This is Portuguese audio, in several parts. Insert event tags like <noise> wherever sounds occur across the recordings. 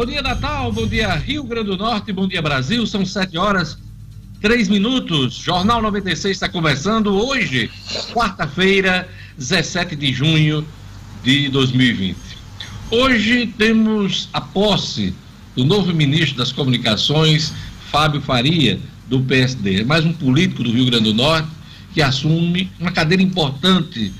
Bom dia, Natal. Bom dia, Rio Grande do Norte. Bom dia, Brasil. São sete horas, três minutos. Jornal 96 está começando hoje, quarta-feira, 17 de junho de 2020. Hoje temos a posse do novo ministro das Comunicações, Fábio Faria, do PSD. É mais um político do Rio Grande do Norte que assume uma cadeira importante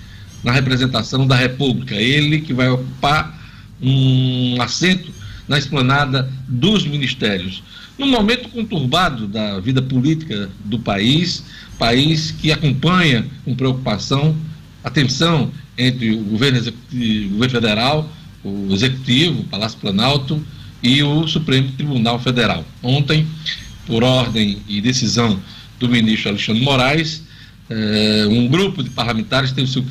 na representação da República. Ele que vai ocupar um assento na esplanada dos ministérios. Num momento conturbado da vida política do país, país que acompanha com preocupação a tensão entre o governo, o governo federal, o executivo, o Palácio Planalto e o Supremo Tribunal Federal. Ontem, por ordem e decisão do ministro Alexandre Moraes, eh, um grupo de parlamentares teve seu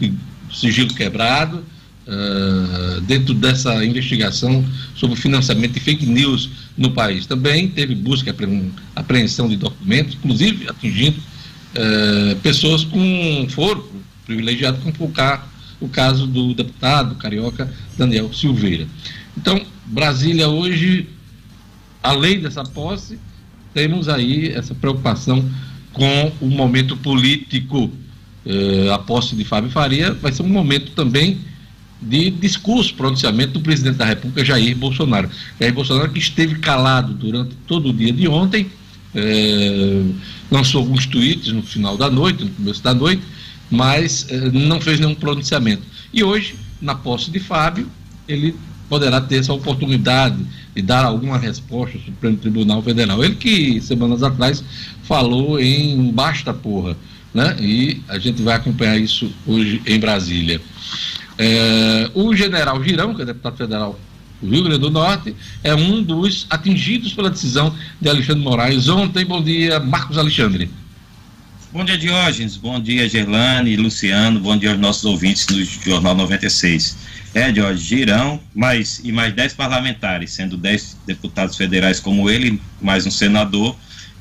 sigilo quebrado, uh, dentro dessa investigação sobre o financiamento de fake news no país. Também teve busca e apreensão de documentos, inclusive atingindo uh, pessoas com foro privilegiado, como foi o, o caso do deputado carioca Daniel Silveira. Então, Brasília hoje, além dessa posse, temos aí essa preocupação com o momento político. Uh, a posse de Fábio Faria vai ser um momento também de discurso, pronunciamento do presidente da República, Jair Bolsonaro. Jair Bolsonaro que esteve calado durante todo o dia de ontem, é, lançou alguns tweets no final da noite, no começo da noite, mas é, não fez nenhum pronunciamento. E hoje, na posse de Fábio, ele poderá ter essa oportunidade de dar alguma resposta ao Supremo Tribunal Federal. Ele que, semanas atrás, falou em basta porra, né? E a gente vai acompanhar isso hoje em Brasília. É, o general Girão, que é deputado federal do Rio Grande do Norte, é um dos atingidos pela decisão de Alexandre Moraes ontem. Bom dia, Marcos Alexandre. Bom dia, Diógenes. Bom dia, Gerlane, Luciano. Bom dia aos nossos ouvintes do Jornal 96. É, Diógenes, Girão, mais, e mais 10 parlamentares, sendo 10 deputados federais como ele, mais um senador,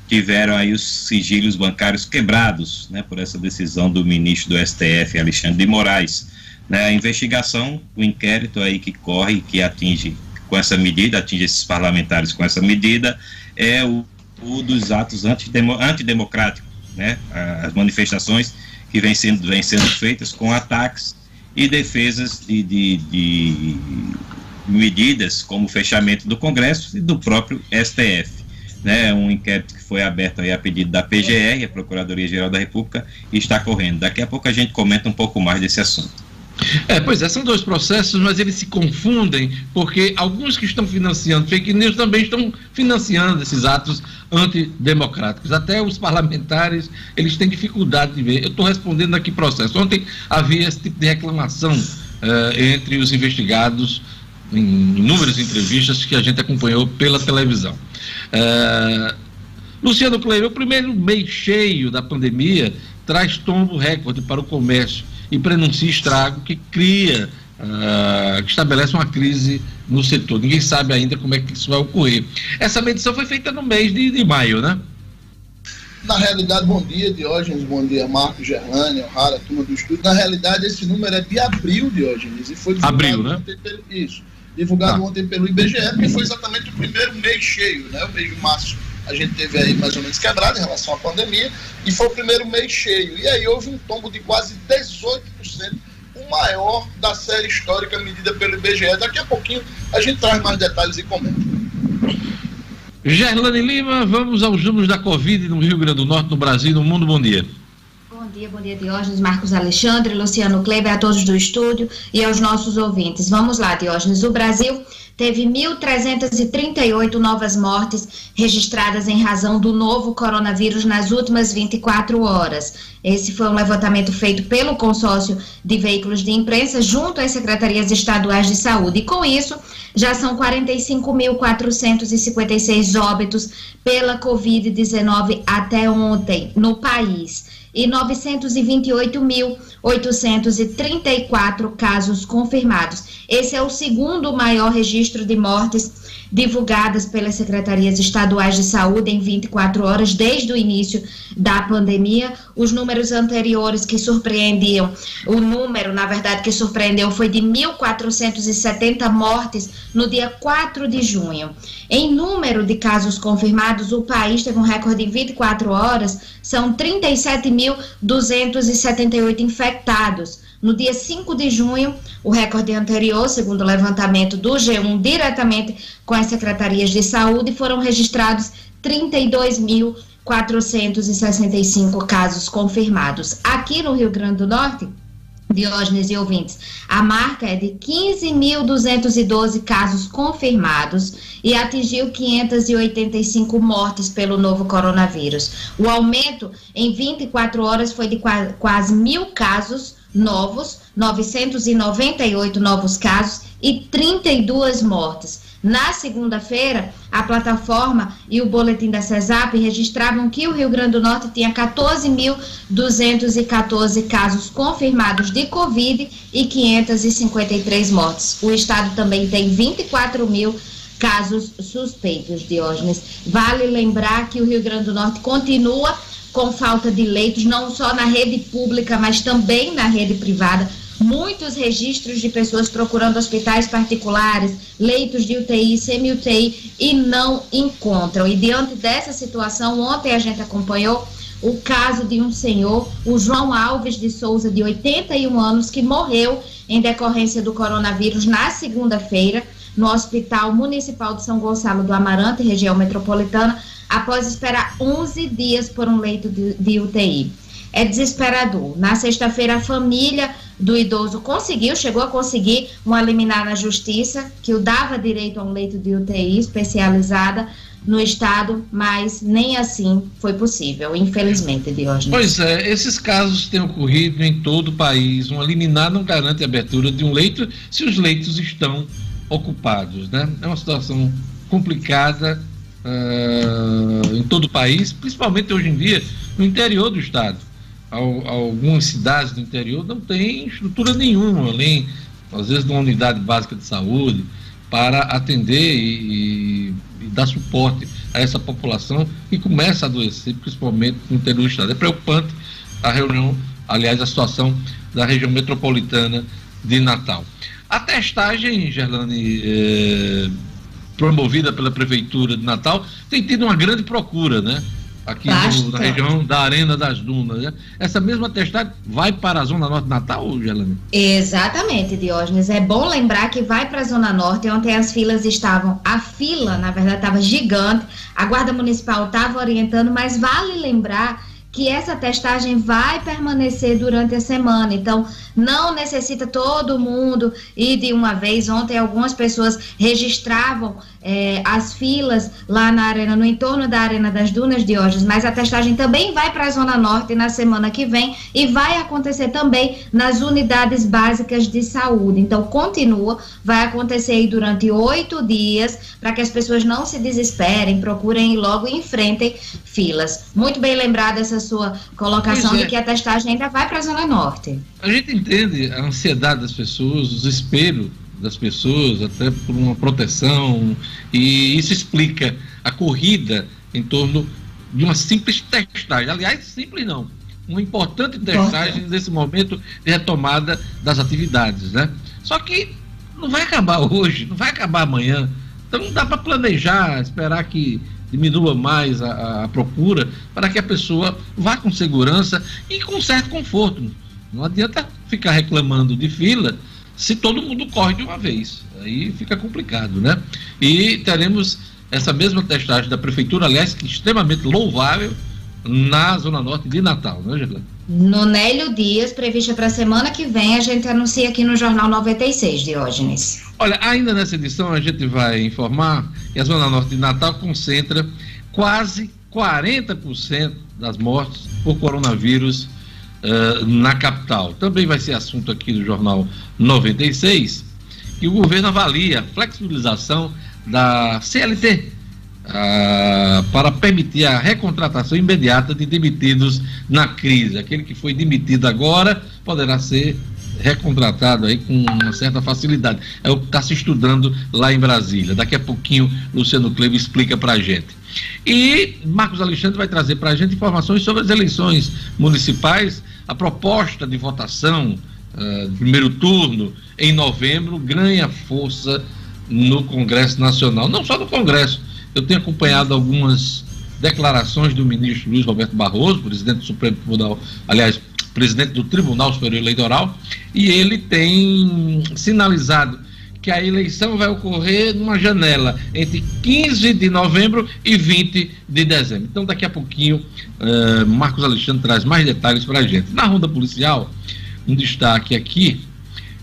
tiveram aí os sigilos bancários quebrados, né, por essa decisão do ministro do STF, Alexandre de Moraes. Né, a investigação, o inquérito aí que corre, que atinge com essa medida, atinge esses parlamentares com essa medida, é o, o dos atos antidemocráticos, né, as manifestações que vêm sendo, vêm sendo feitas com ataques e defesas de, de, de medidas como fechamento do Congresso e do próprio STF. Né, um inquérito que foi aberto aí a pedido da PGR, a Procuradoria-Geral da República, e está correndo. Daqui a pouco a gente comenta um pouco mais desse assunto. É, pois é, são dois processos, mas eles se confundem, porque alguns que estão financiando fake news também estão financiando esses atos antidemocráticos. Até os parlamentares, eles têm dificuldade de ver. Eu estou respondendo aqui processo. Ontem havia esse tipo de reclamação uh, entre os investigados em inúmeras entrevistas que a gente acompanhou pela televisão. Uh, Luciano Kleber, o primeiro mês cheio da pandemia traz tombo recorde para o comércio e prenuncia estrago que cria, uh, que estabelece uma crise no setor. Ninguém sabe ainda como é que isso vai ocorrer. Essa medição foi feita no mês de, de maio, né? Na realidade, bom dia, Diógenes, bom dia, Marcos, Gerlane, O'Hara, turma do estúdio. Na realidade, esse número é de abril, Diógenes, e foi divulgado abril, né? ontem pelo, isso, divulgado ah. ontem pelo IBGE, que foi exatamente o primeiro mês cheio, né? O mês de março a gente teve aí mais ou menos quebrado em relação à pandemia, e foi o primeiro mês cheio. E aí houve um tombo de quase 18%, o maior da série histórica medida pelo IBGE. Daqui a pouquinho a gente traz mais detalhes e comenta. Gerlane Lima, vamos aos números da Covid no Rio Grande do Norte, no Brasil, no mundo. Bom dia. Bom dia, bom dia, Diógenes, Marcos Alexandre, Luciano Kleber, a todos do estúdio e aos nossos ouvintes. Vamos lá, Diógenes. O Brasil teve 1.338 novas mortes registradas em razão do novo coronavírus nas últimas 24 horas. Esse foi um levantamento feito pelo consórcio de veículos de imprensa junto às secretarias estaduais de saúde. E com isso, já são 45.456 óbitos pela Covid-19 até ontem no país. E 928.834 casos confirmados. Esse é o segundo maior registro de mortes divulgadas pelas secretarias estaduais de saúde em 24 horas desde o início da pandemia. Os números anteriores que surpreendiam, o número, na verdade, que surpreendeu foi de 1.470 mortes no dia 4 de junho. Em número de casos confirmados, o país teve um recorde em 24 horas, são 37.278 infectados. No dia 5 de junho, o recorde anterior, segundo o levantamento do G1, diretamente com as secretarias de saúde, foram registrados 32.465 casos confirmados. Aqui no Rio Grande do Norte, Diógenes e ouvintes, a marca é de 15.212 casos confirmados e atingiu 585 mortes pelo novo coronavírus. O aumento em 24 horas foi de quase mil casos novos, 998 novos casos e 32 mortes. Na segunda-feira, a plataforma e o boletim da CESAP registravam que o Rio Grande do Norte tinha 14.214 casos confirmados de Covid e 553 mortes. O estado também tem 24 mil casos suspeitos, Diógenes. Vale lembrar que o Rio Grande do Norte continua com falta de leitos, não só na rede pública, mas também na rede privada. Muitos registros de pessoas procurando hospitais particulares, leitos de UTI, semi-UTI e não encontram. E diante dessa situação, ontem a gente acompanhou o caso de um senhor, o João Alves de Souza, de 81 anos, que morreu em decorrência do coronavírus na segunda-feira no Hospital Municipal de São Gonçalo do Amarante, região metropolitana, após esperar 11 dias por um leito de, de UTI. É desesperador. Na sexta-feira, a família do idoso conseguiu, chegou a conseguir uma liminar na justiça que o dava direito a um leito de UTI especializada no estado, mas nem assim foi possível, infelizmente, Diógenes. Pois é, esses casos têm ocorrido em todo o país. Uma liminar não garante a abertura de um leito se os leitos estão ocupados, né? É uma situação complicada uh, em todo o país, principalmente hoje em dia no interior do estado. Algumas cidades do interior não têm estrutura nenhuma, além, às vezes, de uma unidade básica de saúde para atender e, e dar suporte a essa população que começa a adoecer, principalmente no interior do estado. É preocupante a reunião, aliás, a situação da região metropolitana de Natal. A testagem, Gerlane, eh, promovida pela Prefeitura de Natal, tem tido uma grande procura, né? Aqui no, na região da Arena das Dunas. Né? Essa mesma testagem vai para a Zona Norte de Natal, Gelane? Exatamente, Diógenes. É bom lembrar que vai para a Zona Norte, ontem as filas estavam. A fila, na verdade, estava gigante. A Guarda Municipal estava orientando, mas vale lembrar que essa testagem vai permanecer durante a semana. Então, não necessita todo mundo ir de uma vez. Ontem, algumas pessoas registravam é, as filas lá na arena, no entorno da Arena das Dunas de Hojes, mas a testagem também vai para a Zona Norte na semana que vem e vai acontecer também nas unidades básicas de saúde. Então, continua, vai acontecer aí durante oito dias, para que as pessoas não se desesperem, procurem e logo enfrentem filas. Muito bem lembrada essa sua colocação é. de que a testagem ainda vai para a Zona Norte. A gente entende a ansiedade das pessoas, o desespero das pessoas, até por uma proteção, e isso explica a corrida em torno de uma simples testagem. Aliás, simples não, uma importante testagem nesse momento de retomada das atividades, né? Só que não vai acabar hoje, não vai acabar amanhã. Então não dá para planejar, esperar que diminua mais a, a, procura para que a pessoa vá com segurança e com certo conforto. Não adianta ficar reclamando de fila se todo mundo corre de uma vez. Aí fica complicado, né? E teremos essa mesma testagem da prefeitura, aliás, que é extremamente louvável, na Zona Norte de Natal, né, Gerlane? No Nélio Dias, prevista para a semana que vem, a gente anuncia aqui no Jornal 96, Diógenes. Olha, ainda nessa edição a gente vai informar que a Zona Norte de Natal concentra quase 40% das mortes por coronavírus uh, na capital. Também vai ser assunto aqui do Jornal 96, que o governo avalia a flexibilização da CLT, ah, para permitir a recontratação imediata de demitidos na crise. Aquele que foi demitido agora poderá ser recontratado aí com uma certa facilidade. É o que está se estudando lá em Brasília. Daqui a pouquinho, Luciano Cleber explica para a gente. E Marcos Alexandre vai trazer para a gente informações sobre as eleições municipais, a proposta de votação uh, primeiro turno em novembro ganha força no Congresso Nacional. Não só no Congresso, eu tenho acompanhado algumas declarações do ministro Luiz Roberto Barroso, presidente do Supremo Tribunal, aliás, presidente do Tribunal Superior Eleitoral, e ele tem sinalizado que a eleição vai ocorrer numa janela entre 15 de novembro e 20 de dezembro. Então, daqui a pouquinho, uh, Marcos Alexandre traz mais detalhes para a gente. Na ronda policial, um destaque aqui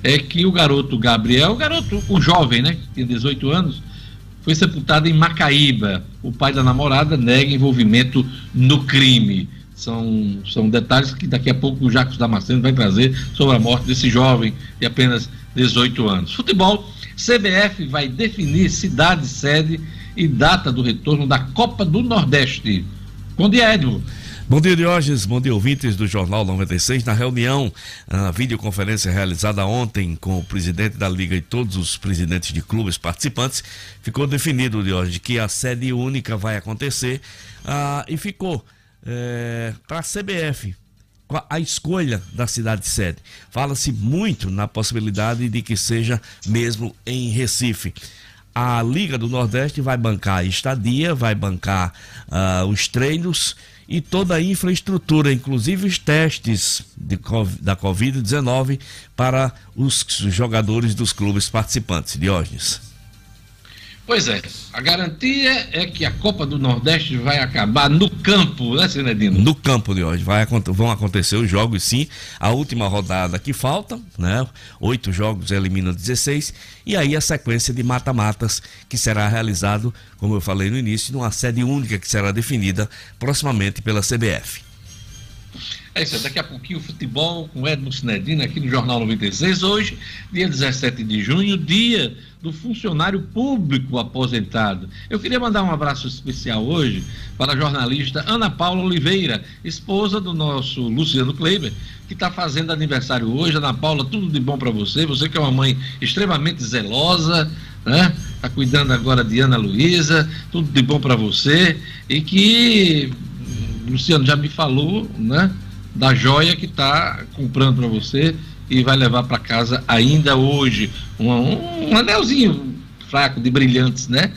é que o garoto Gabriel, o garoto, o jovem, né, que tem 18 anos, foi sepultado em Macaíba. O pai da namorada nega envolvimento no crime. São, são detalhes que daqui a pouco o Jacques Damasceno vai trazer sobre a morte desse jovem de apenas 18 anos. Futebol, CBF vai definir cidade, sede e data do retorno da Copa do Nordeste. Bom dia, Edmo. Bom dia, Diógenes. Bom dia, ouvintes do Jornal 96. Na reunião, a videoconferência realizada ontem com o presidente da Liga e todos os presidentes de clubes participantes, ficou definido, Diógenes, que a sede única vai acontecer ah, e ficou é, para a CBF a escolha da cidade sede. Fala-se muito na possibilidade de que seja mesmo em Recife a Liga do Nordeste vai bancar a estadia, vai bancar uh, os treinos e toda a infraestrutura, inclusive os testes de, da Covid-19 para os jogadores dos clubes participantes. Diógenes. Pois é, a garantia é que a Copa do Nordeste vai acabar no campo, né, Sinedino? No campo de hoje. Vai, vão acontecer os jogos, sim. A última rodada que falta, né? Oito jogos eliminam 16. E aí a sequência de mata-matas que será realizado, como eu falei no início, numa sede única que será definida proximamente pela CBF. É isso, daqui a pouquinho futebol com Edmo Sinedino aqui no Jornal 96. Hoje, dia 17 de junho, dia do funcionário público aposentado. Eu queria mandar um abraço especial hoje para a jornalista Ana Paula Oliveira, esposa do nosso Luciano Kleiber, que está fazendo aniversário hoje. Ana Paula, tudo de bom para você. Você que é uma mãe extremamente zelosa, né? Está cuidando agora de Ana Luísa, tudo de bom para você. E que Luciano já me falou, né? Da joia que está comprando para você e vai levar para casa ainda hoje. Um, um, um, anelzinho fraco de brilhantes, né?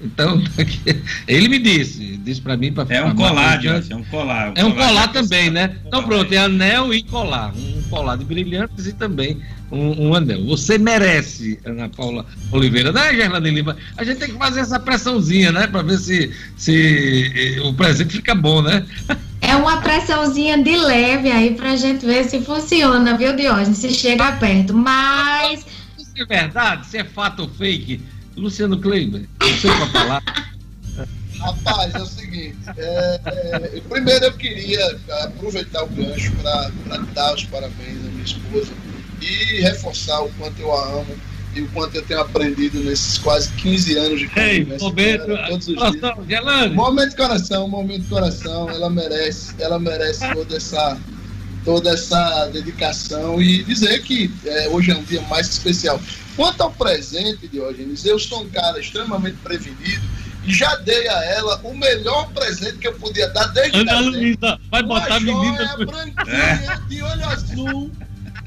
Então, <laughs> ele me disse, disse para mim para É um colar, é um colar. é um colar, colar também, né? Então pronto, é anel e colar. Um colar de brilhantes e também um, um anel. Você merece, Ana Paula Oliveira, né, Gerlane Lima? A gente tem que fazer essa pressãozinha, né? Para ver se, se eh, o presente fica bom, né? É uma pressãozinha de leve aí pra gente ver se funciona, viu, Diógenes? Se chega perto. Mas. Se é verdade, se é fato ou fake, Luciano Kleiber, não sei pra falar. <laughs> Rapaz, é o seguinte. É, é, primeiro eu queria aproveitar o gancho para dar os parabéns à minha esposa e reforçar o quanto eu a amo e o quanto eu tenho aprendido nesses quase 15 anos de convivência. momento, todos os coração, dias. Momento de coração, momento de coração, ela merece, ela merece toda essa toda essa dedicação e dizer que é, hoje é um dia mais especial. Quanto ao presente, Diógenes, eu sou um cara extremamente prevenido e já dei a ela o melhor presente que eu podia dar desde Ana Luísa, vai botar a menina... branquinha, é. de olho azul,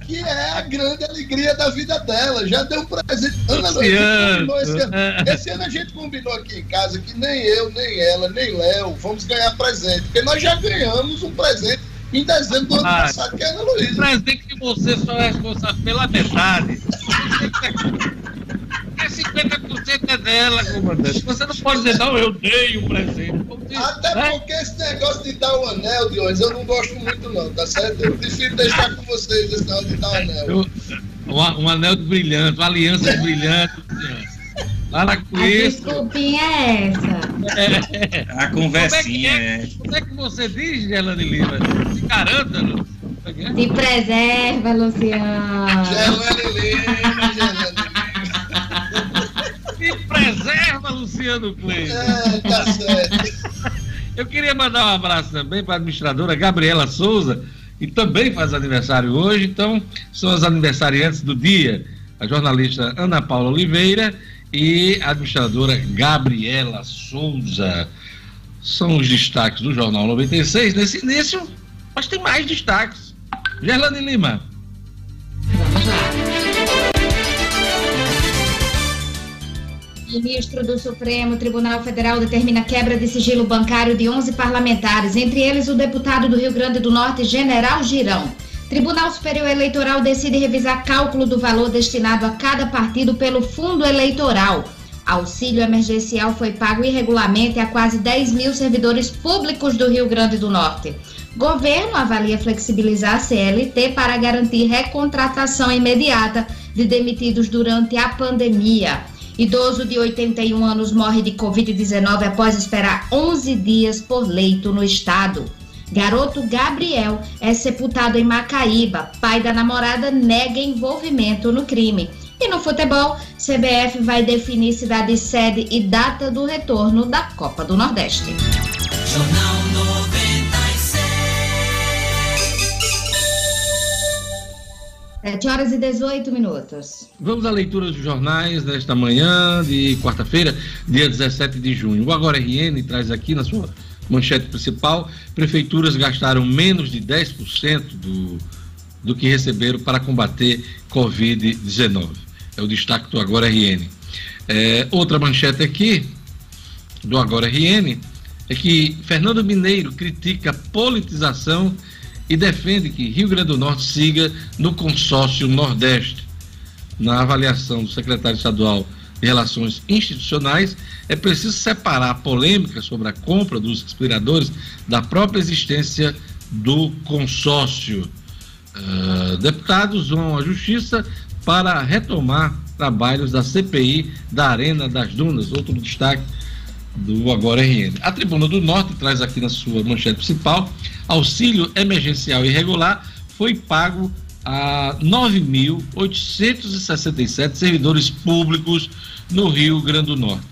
que é a grande alegria da vida dela. Já deu um presente. Ana, esse, ano, <laughs> esse ano a gente combinou aqui em casa que nem eu, nem ela, nem Léo vamos ganhar presente, porque nós já ganhamos um presente em dezembro do ano ah, passado, que é Ana Luísa. Um presente que você só é responsável pela metade. É 50% é dela, comandante. Você não pode dizer, não, eu dei um presente. Até né? porque esse negócio de dar o anel de hoje eu não gosto muito, não, tá certo? Eu prefiro deixar com vocês esse negócio de dar o anel. Eu, um, um, anel de brilhante, uma aliança de brilhante. Para com a desculpinha é essa. É. A conversinha como é. Que é, como é que você diz, Gelane Lima? Se garanta, Lu. Se preserva, Luciano. Gelane Lima, Gelane Lima. preserva, Luciano Kleber. É, tá certo. Eu queria mandar um abraço também para a administradora Gabriela Souza, que também faz aniversário hoje. Então, são as aniversariantes do dia. A jornalista Ana Paula Oliveira e a administradora Gabriela Souza. São os destaques do Jornal 96 nesse início, mas tem mais destaques. Gerlane Lima. Ministro do Supremo Tribunal Federal determina quebra de sigilo bancário de 11 parlamentares, entre eles o deputado do Rio Grande do Norte, General Girão. Tribunal Superior Eleitoral decide revisar cálculo do valor destinado a cada partido pelo fundo eleitoral. Auxílio emergencial foi pago irregularmente a quase 10 mil servidores públicos do Rio Grande do Norte. Governo avalia flexibilizar a CLT para garantir recontratação imediata de demitidos durante a pandemia. Idoso de 81 anos morre de Covid-19 após esperar 11 dias por leito no estado. Garoto Gabriel é sepultado em Macaíba. Pai da namorada nega envolvimento no crime. E no futebol, CBF vai definir cidade sede e data do retorno da Copa do Nordeste. Jornal 96. 7 horas e 18 minutos. Vamos à leitura dos jornais desta manhã de quarta-feira, dia 17 de junho. O Agora RN traz aqui na sua manchete principal: prefeituras gastaram menos de 10% do, do que receberam para combater Covid-19. É o destaque do Agora RN. É, outra manchete aqui, do Agora RN, é que Fernando Mineiro critica politização e defende que Rio Grande do Norte siga no consórcio Nordeste. Na avaliação do secretário estadual Relações Institucionais, é preciso separar a polêmica sobre a compra dos respiradores da própria existência do consórcio. Uh, deputados vão à Justiça para retomar trabalhos da CPI da Arena das Dunas, outro destaque do Agora RN. A Tribuna do Norte traz aqui na sua manchete principal: auxílio emergencial irregular foi pago a 9.867 servidores públicos no Rio Grande do Norte.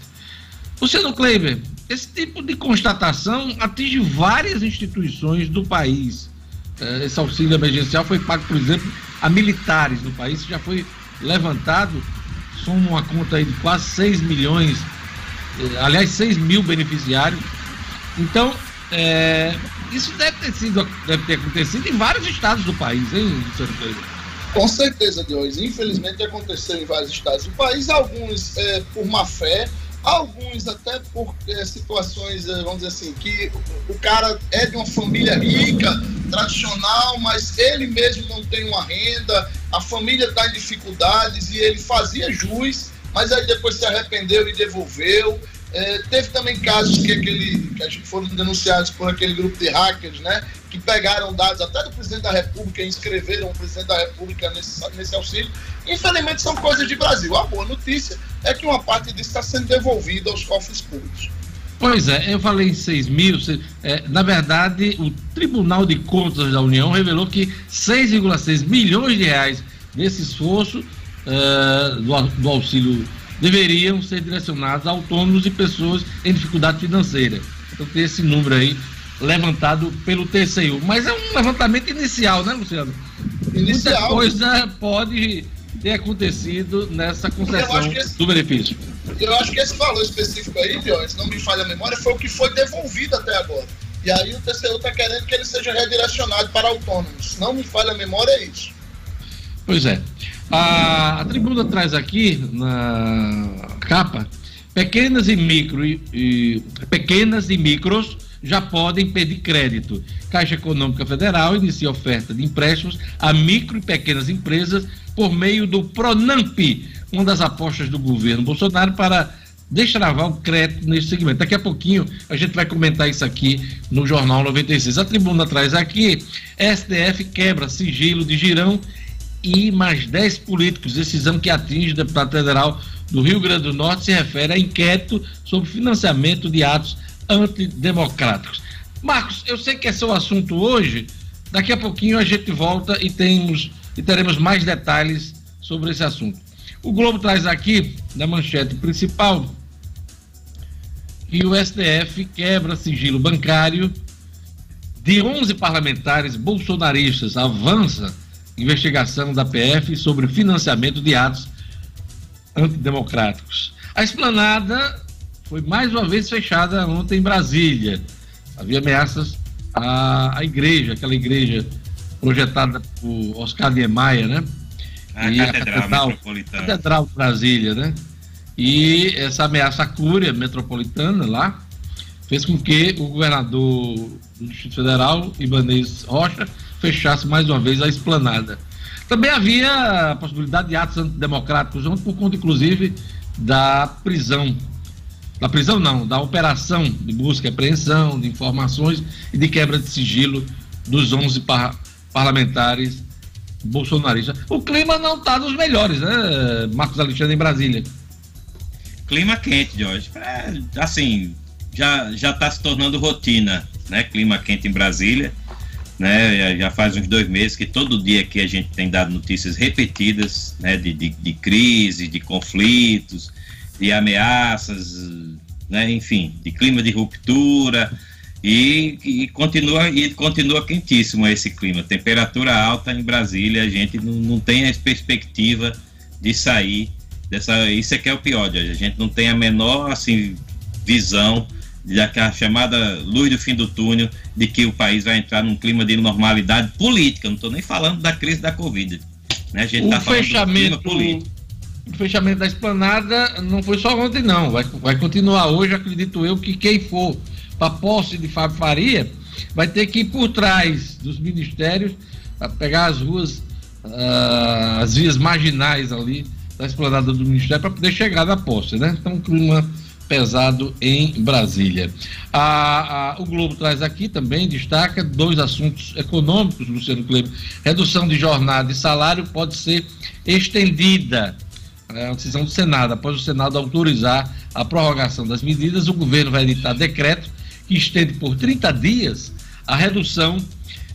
Luciano Kleiber, esse tipo de constatação atinge várias instituições do país. Eh, Esse auxílio emergencial foi pago, por exemplo, a militares no país, já foi levantado, soma uma conta aí de quase 6 milhões eh, aliás, 6 mil beneficiários. Então, é, isso deve ter, sido, deve ter acontecido em vários estados do país, hein, Kleber? Com certeza, Diogo. Infelizmente aconteceu em vários estados do país, alguns é, por má fé, alguns até por é, situações, é, vamos dizer assim, que o, cara é de uma família rica, tradicional, mas ele mesmo não tem uma renda, a família está em dificuldades e ele fazia jus, mas aí depois se arrependeu e devolveu. É, teve também casos que, aquele, que foram denunciados por aquele grupo de hackers, né? Que pegaram dados até do presidente da República e inscreveram o presidente da República nesse, nesse auxílio. Infelizmente são coisas de Brasil. A boa notícia é que uma parte disso está sendo devolvida aos cofres públicos. Pois é, eu falei em 6 mil. é, na verdade, o Tribunal de Contas da União revelou que 6,6 milhões de reais desse esforço é, do, do auxílio deveriam ser direcionados a autônomos e pessoas em dificuldade financeira. Então tem esse número aí levantado pelo TCU. Mas é um levantamento inicial, né, Luciano? Muita Inicial. coisa pode ter acontecido nessa concessão esse- do benefício. Eu acho que esse valor específico aí, se não me falha a memória, foi o que foi devolvido até agora. E aí o TCU está querendo que ele seja redirecionado para autônomos. Se não me falha a memória, é isso. Pois é. A, a tribuna traz aqui na capa pequenas e micro e, e- pequenas e micros já podem pedir crédito. Caixa Econômica Federal inicia oferta de empréstimos a micro e pequenas empresas por meio do Pronamp, uma das apostas do governo Bolsonaro para destravar o crédito nesse segmento. Daqui a pouquinho a gente vai comentar isso aqui no Jornal 96. A tribuna traz aqui: STF quebra sigilo de girão e mais 10 políticos. Decisão que atinge o deputado federal do Rio Grande do Norte se refere a inquérito sobre financiamento de atos antidemocráticos. Marcos, eu sei que esse é o assunto hoje. Daqui a pouquinho a gente volta e temos e teremos mais detalhes sobre esse assunto. O Globo traz aqui, na manchete principal, que o STF quebra sigilo bancário de 11 parlamentares bolsonaristas. Avança investigação da PF sobre financiamento de atos antidemocráticos. A esplanada foi mais uma vez fechada ontem em Brasília. Havia ameaças à, à igreja, aquela igreja projetada por Oscar Niemeyer, né? A E Catedral Metropolitana. Catedral de Brasília, né? E essa ameaça à cúria metropolitana lá fez com que o governador do Distrito Federal, Ibanez Rocha, fechasse mais uma vez a esplanada. Também havia a possibilidade de atos antidemocráticos por conta, inclusive, da prisão. Da prisão não, da operação de busca e apreensão de informações e de quebra de sigilo dos 11 par- parlamentares bolsonaristas. O clima não está dos melhores, né, Marcos Alexandre, em Brasília. Clima quente, Jorge. É, assim, já já está se tornando rotina, né? Clima quente em Brasília, né? Já, faz uns dois meses que todo dia aqui a gente tem dado notícias repetidas, né? De, de, de crise, de conflitos, de ameaças, né? Enfim, de clima de ruptura e, e continua e continua quentíssimo esse clima. Temperatura alta em Brasília, a gente não, não tem a perspectiva de sair dessa isso é que é o pior, a gente não tem a menor assim visão daquela chamada luz do fim do túnel de que o país vai entrar num clima de normalidade política, não estou nem falando da crise da Covid. Né? A gente O está falando do clima fechamento, político. o fechamento da esplanada não foi só ontem, não. Vai, vai continuar hoje, acredito eu, que quem for para a posse de Fábio Faria vai ter que ir por trás dos ministérios, a pegar as ruas, ah, as vias marginais ali da esplanada do ministério para poder chegar na posse, né? Então, um clima pesado em Brasília. A- a- o Globo traz aqui também, destaca dois assuntos econômicos, Luciano Kleber. Redução de jornada e salário pode ser estendida. É uma decisão do Senado. Após o Senado autorizar a prorrogação das medidas, o governo vai editar decreto que estende por 30 dias a redução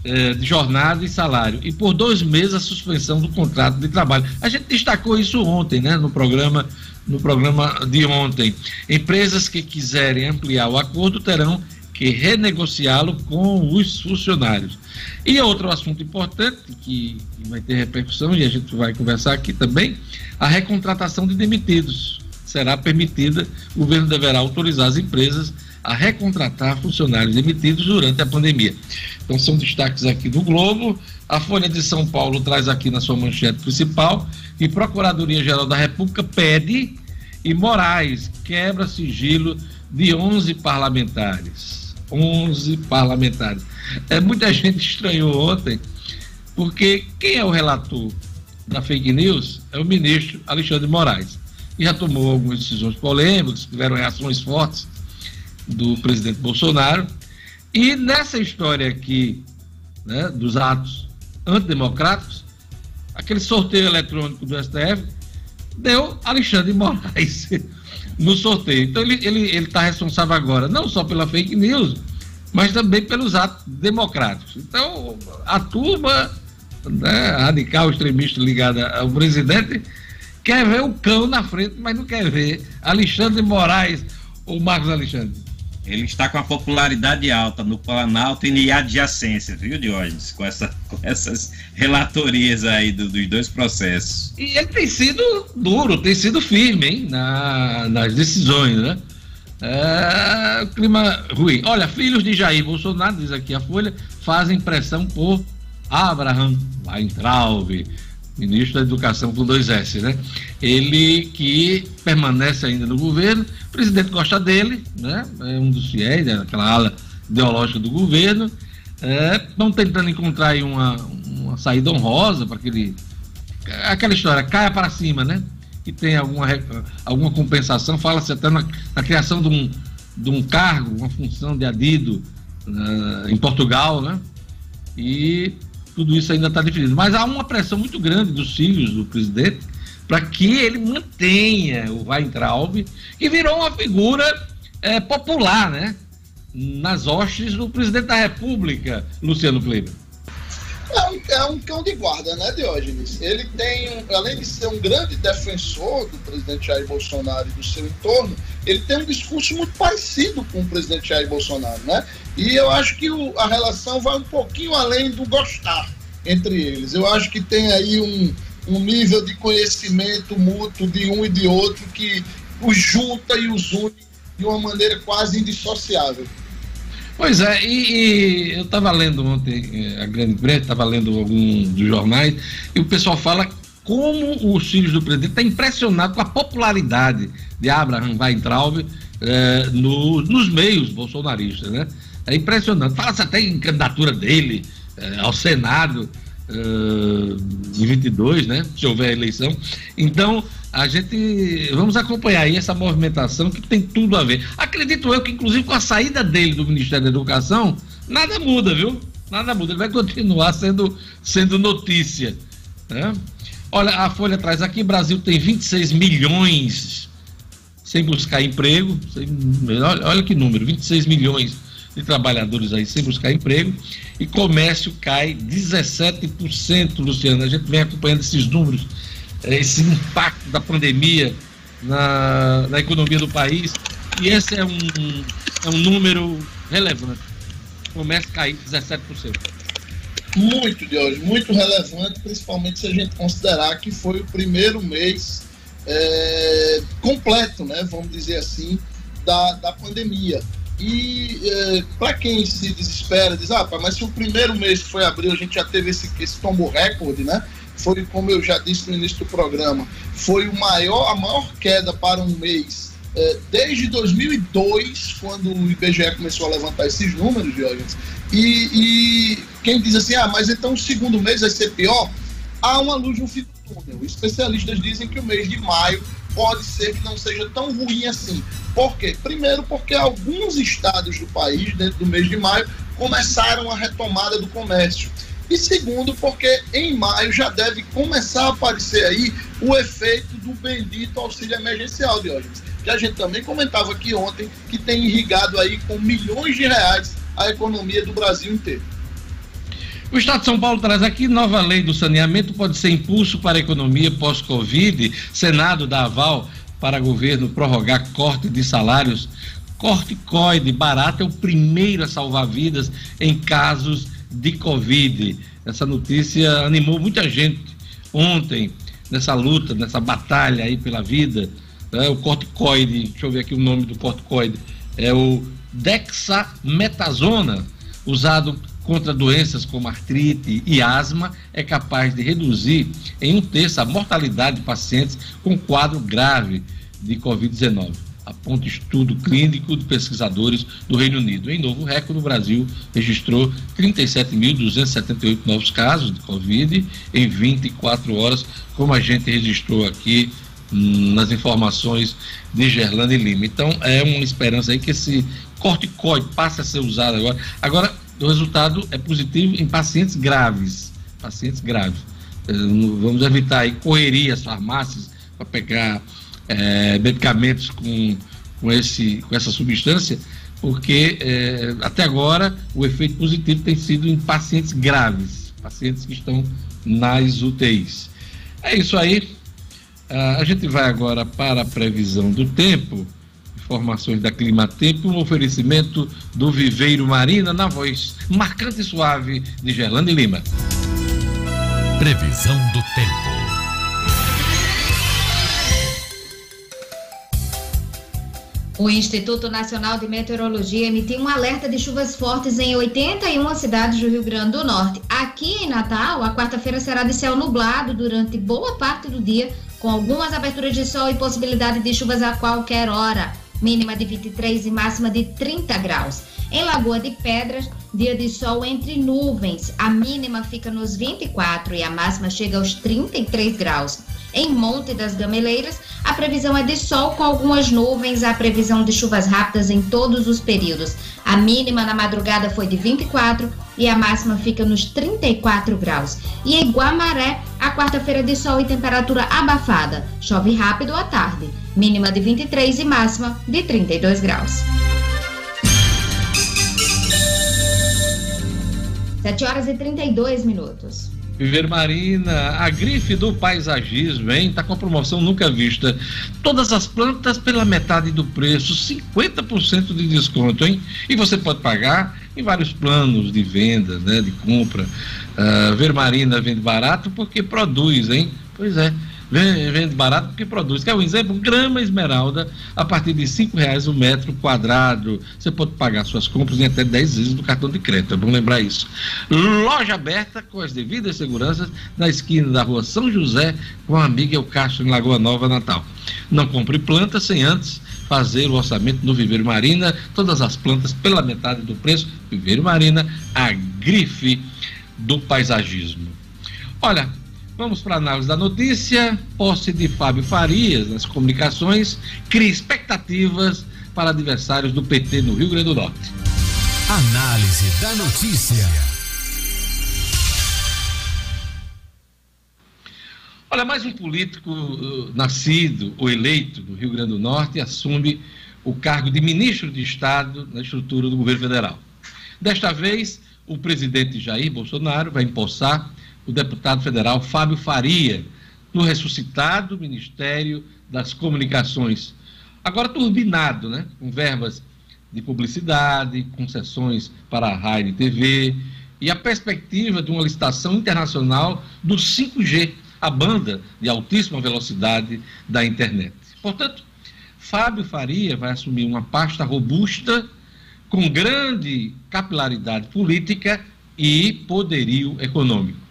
eh, de jornada e salário e por dois meses a suspensão do contrato de trabalho. A gente destacou isso ontem, né, no programa no programa de ontem. Empresas que quiserem ampliar o acordo terão que renegociá-lo com os funcionários. E outro assunto importante que, vai ter repercussão e a gente vai conversar aqui também, a recontratação de demitidos. Será permitida, o governo deverá autorizar as empresas a recontratar funcionários demitidos durante a pandemia. Então são destaques aqui do Globo. A Folha de São Paulo traz aqui na sua manchete principal que Procuradoria-Geral da República pede e Moraes quebra sigilo de 11 parlamentares. 11 parlamentares. É, muita gente estranhou ontem, porque quem é o relator da fake news é o ministro Alexandre Moraes. E já tomou algumas decisões polêmicas, tiveram reações fortes do presidente Bolsonaro. E nessa história aqui, né, dos atos antidemocráticos, aquele sorteio eletrônico do STF deu Alexandre Moraes <laughs> no sorteio. Então ele está ele, ele tá responsável agora, não só pela fake news, mas também pelos atos democráticos. Então, a turma né, radical, extremista ligada ao presidente, quer ver o cão na frente, mas não quer ver Alexandre Moraes ou Marcos Alexandre. Ele está com a popularidade alta no Planalto e adjacência, viu, Diógenes? Com, essa, com essas relatorias aí do- dos dois processos. E ele tem sido duro, tem sido firme, hein, na- nas decisões, né? É, clima ruim. Olha, filhos de Jair Bolsonaro, diz aqui a Folha, fazem pressão por Abraham Weintraub, ministro da Educação com dois S, né? Ele que permanece ainda no governo, o presidente gosta dele, né? É um dos fiéis, daquela ala ideológica do governo. Estão tentando encontrar aí uma, uma saída honrosa para aquele aquela história, caia para cima, né? Que tem alguma, alguma compensação, fala-se até na, na criação de um, de um cargo, uma função de adido eh, em Portugal, né? E tudo isso ainda está definido. Mas há uma pressão muito grande dos filhos do presidente para que ele mantenha o Weintraub, que virou uma figura eh, popular, né? Nas hostes do presidente da República, Luciano Kleber. É um, é um cão de guarda, né, Diógenes? Ele tem, um- além de ser um grande defensor do presidente Jair Bolsonaro e do seu entorno, ele tem um discurso muito parecido com o presidente Jair Bolsonaro, né? E eu acho que o- a relação vai um pouquinho além do gostar entre eles. Eu acho que tem aí um, um nível de conhecimento mútuo de um e de outro que os junta e os une de uma maneira quase indissociável. Pois é, e, e eu estava lendo ontem eh, a grande imprensa, estava lendo algum dos jornais, e o pessoal fala como os filhos do presidente estão impressionados com a popularidade de Abraham Weintraub eh, no- nos meios bolsonaristas, né? É impressionante. Fala-se até em candidatura dele eh, ao Senado eh, em 22, né? Se houver eleição. Então, a gente vamos acompanhar aí essa movimentação que tem tudo a ver. Acredito eu que, inclusive, com a saída dele do Ministério da Educação, nada muda, viu? Nada muda. Ele vai continuar sendo, sendo notícia. Né? Olha, a Folha traz aqui: Brasil tem 26 milhões sem buscar emprego. sem- olha, olha que número: 26 milhões de trabalhadores aí sem buscar emprego. E comércio cai 17%, Luciano. A gente vem acompanhando esses números, eh, esse impacto da pandemia na, na economia do país. E esse é um, é um número relevante. Comércio caiu 17%. Muito, de hoje, muito relevante, principalmente se a gente considerar que foi o primeiro mês é, completo, né, vamos dizer assim, da, da pandemia. E para quem se desespera, diz, ah, mas se o primeiro mês foi abril a gente já teve esse, esse tombo recorde, né? Foi, como eu já disse no início do programa, foi o maior, a maior queda para um mês é, desde 2002, quando o IBGE começou a levantar esses números, Diógenes. E, e quem diz assim, ah, mas então o segundo mês vai ser pior, há uma luz no fim do túnel. Especialistas dizem que o mês de maio pode ser que não seja tão ruim assim. Por quê? Primeiro, porque alguns estados do país, dentro do mês de maio, começaram a retomada do comércio. E segundo, porque em maio já deve começar a aparecer aí o efeito do bendito auxílio emergencial, Diógenes. Que a gente também comentava aqui ontem, que tem irrigado aí com milhões de reais a economia do Brasil inteiro. O Estado de São Paulo traz aqui nova lei do saneamento pode ser impulso para a economia pós-Covid. Senado dá aval para governo prorrogar corte de salários. Corticoide barato é o primeiro a salvar vidas em casos de Covid. Essa notícia animou muita gente ontem nessa luta, nessa batalha aí pela vida. né? O corticoide, deixa eu ver aqui o nome do corticoide, é o dexametasona, usado contra doenças como artrite e asma, é capaz de reduzir em um terço a mortalidade de pacientes com quadro grave de Covid-19. Aponta estudo clínico de pesquisadores do Reino Unido. Em novo recorde, o Brasil registrou 37.278 novos casos de Covid em 24 horas, como a gente registrou aqui hum, nas informações de Gerlane Lima. Então, é uma esperança aí que esse corticoide passe a ser usado agora. Agora, o resultado é positivo em pacientes graves. Pacientes graves. Eh, Vamos evitar aí correria às farmácias para pegar eh, medicamentos com, com, esse, com essa substância, porque eh, até agora o efeito positivo tem sido em pacientes graves, pacientes que estão nas UTIs. É isso aí. Ah, a gente vai agora para a previsão do tempo. Informações da Clima Tempo, um oferecimento do Viveiro Marina na voz marcante e suave de Gerlane Lima. Previsão do tempo. O Instituto Nacional de Meteorologia emitiu um alerta de chuvas fortes em 81 cidades do Rio Grande do Norte. Aqui em Natal, a quarta-feira será de céu nublado durante boa parte do dia, com algumas aberturas de sol e possibilidade de chuvas a qualquer hora. Mínima de 23 e máxima de 30 graus. Em Lagoa de Pedras, dia de sol entre nuvens. A mínima fica nos 24 e a máxima chega aos 33 graus. Em Monte das Gameleiras, a previsão é de sol com algumas nuvens, a previsão de chuvas rápidas em todos os períodos. A mínima na madrugada foi de 24 e a máxima fica nos 34 graus. E em Guamaré, a quarta-feira de sol e temperatura abafada. Chove rápido à tarde. Mínima de 23 e máxima de 32 graus. 7 horas e 32 minutos. Viver Marina, a grife do paisagismo, hein? Tá com promoção nunca vista. Todas as plantas pela metade do preço, 50% de desconto, hein? E você pode pagar em vários planos de venda, né? De compra. Uh, Ver Marina vende barato porque produz, hein? Pois é. Vende barato porque produz. Quer um exemplo? Grama esmeralda, a partir de R$ reais o metro quadrado. Você pode pagar suas compras em até 10 vezes do cartão de crédito. É bom lembrar isso. Loja aberta com as devidas seguranças na esquina da rua São José, com a amiga El Castro, em Lagoa Nova, Natal. Não compre plantas sem antes fazer o orçamento no Viveiro Marina. Todas as plantas pela metade do preço. Viveiro Marina, a grife do paisagismo. Olha, Vamos para a análise da notícia. Posse de Fábio Farias nas comunicações cria expectativas para adversários do PT no Rio Grande do Norte. Análise da notícia. Olha, mais um político uh, nascido ou eleito no Rio Grande do Norte assume o cargo de ministro de Estado na estrutura do governo federal. Desta vez, o presidente Jair Bolsonaro vai empossar o deputado federal Fábio Faria, no ressuscitado Ministério das Comunicações. Agora turbinado, né? com verbas de publicidade, concessões para a rádio e TV, e a perspectiva de uma licitação internacional do 5G, a banda de altíssima velocidade da internet. Portanto, Fábio Faria vai assumir uma pasta robusta, com grande capilaridade política e poderio econômico.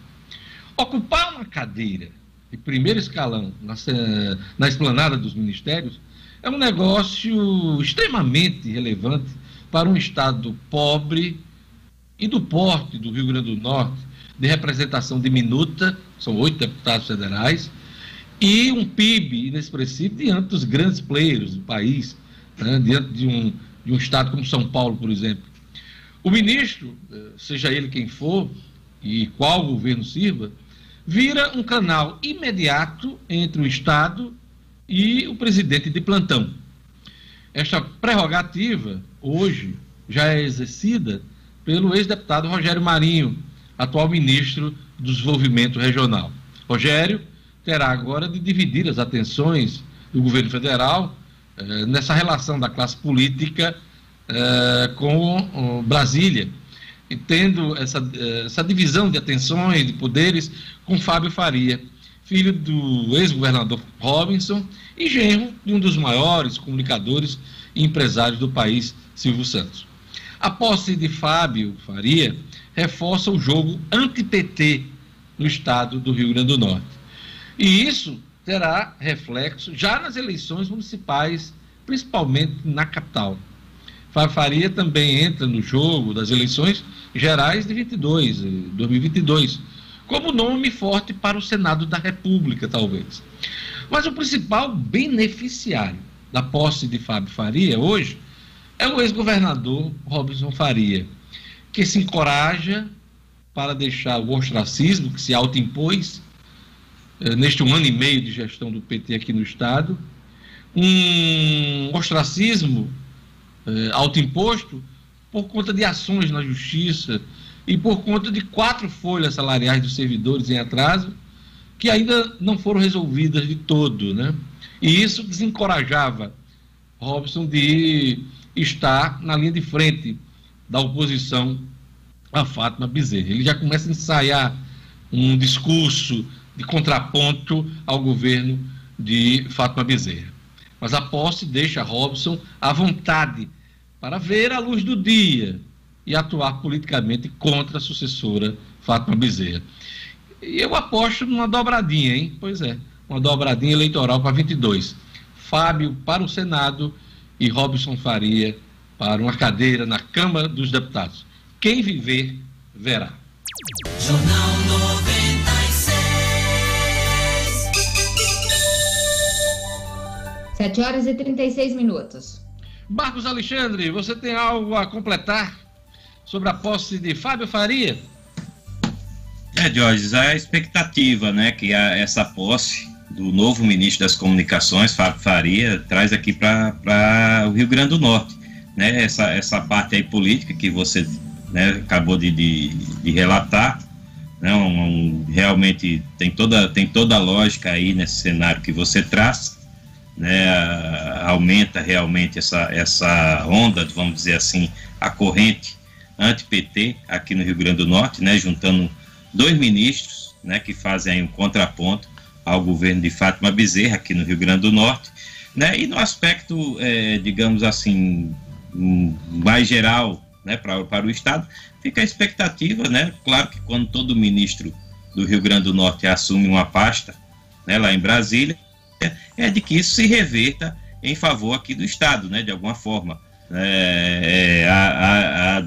Ocupar uma cadeira de primeiro escalão na, na esplanada dos ministérios é um negócio extremamente relevante para um Estado pobre e do porte do Rio Grande do Norte, de representação diminuta, são oito deputados federais, e um PIB inexpressivo diante dos grandes players do país, né, diante de um, de um Estado como São Paulo, por exemplo. O ministro, eh, seja ele quem for e qual governo sirva, vira um canal imediato entre o Estado e o presidente de plantão. Esta prerrogativa, hoje, já é exercida pelo ex-deputado Rogério Marinho, atual ministro do Desenvolvimento Regional. Rogério terá agora de dividir as atenções do governo federal eh, nessa relação da classe política eh, com Brasília e tendo essa, eh, essa divisão de atenções, de poderes, com Fábio Faria, filho do ex-governador Robinson e genro de um dos maiores comunicadores e empresários do país, Silvio Santos. A posse de Fábio Faria reforça o jogo anti-PT no estado do Rio Grande do Norte. E isso terá reflexo já nas eleições municipais, principalmente na capital. Fábio Faria também entra no jogo das eleições gerais de 22, 2022, como nome forte para o Senado da República, talvez. Mas o principal beneficiário da posse de Fábio Faria hoje é o ex-governador Robson Faria, que se encoraja para deixar o ostracismo que se autoimpôs eh, neste um ano e meio de gestão do PT aqui no Estado, um ostracismo eh, autoimposto por conta de ações na justiça e por conta de quatro folhas salariais dos servidores em atraso que ainda não foram resolvidas de todo, né? E isso desencorajava Robson de estar na linha de frente da oposição a Fátima Bezerra. Ele já começa a ensaiar um discurso de contraponto ao governo de Fátima Bezerra. Mas a posse deixa Robson à vontade para ver a luz do dia e atuar politicamente contra a sucessora Fátima Bezerra. E eu aposto numa dobradinha, hein? Pois é, uma dobradinha eleitoral para 22. Fábio para o Senado e Robson Faria para uma cadeira na Câmara dos Deputados. Quem viver, verá. Jornal 96. 7 horas e 36 minutos. Marcos Alexandre, você tem algo a completar sobre a posse de Fábio Faria? É, Jorge, a expectativa, né, que a, essa posse do novo ministro das Comunicações, Fábio Faria, traz aqui para o Rio Grande do Norte, né, essa, essa parte aí política que você né, acabou de, de, de relatar, né, um, um, realmente tem toda, tem toda a lógica aí nesse cenário que você traz, né, aumenta realmente essa, essa onda, vamos dizer assim, a corrente anti-PT aqui no Rio Grande do Norte, né, juntando dois ministros, né, que fazem aí um contraponto ao governo de Fátima Bezerra aqui no Rio Grande do Norte, né, e no aspecto, é, digamos assim, mais geral, né, para, para o Estado, fica a expectativa, né, claro que quando todo ministro do Rio Grande do Norte assume uma pasta, né, lá em Brasília, é de que isso se reverta em favor aqui do Estado, né, de alguma forma. É, é, a, a, a,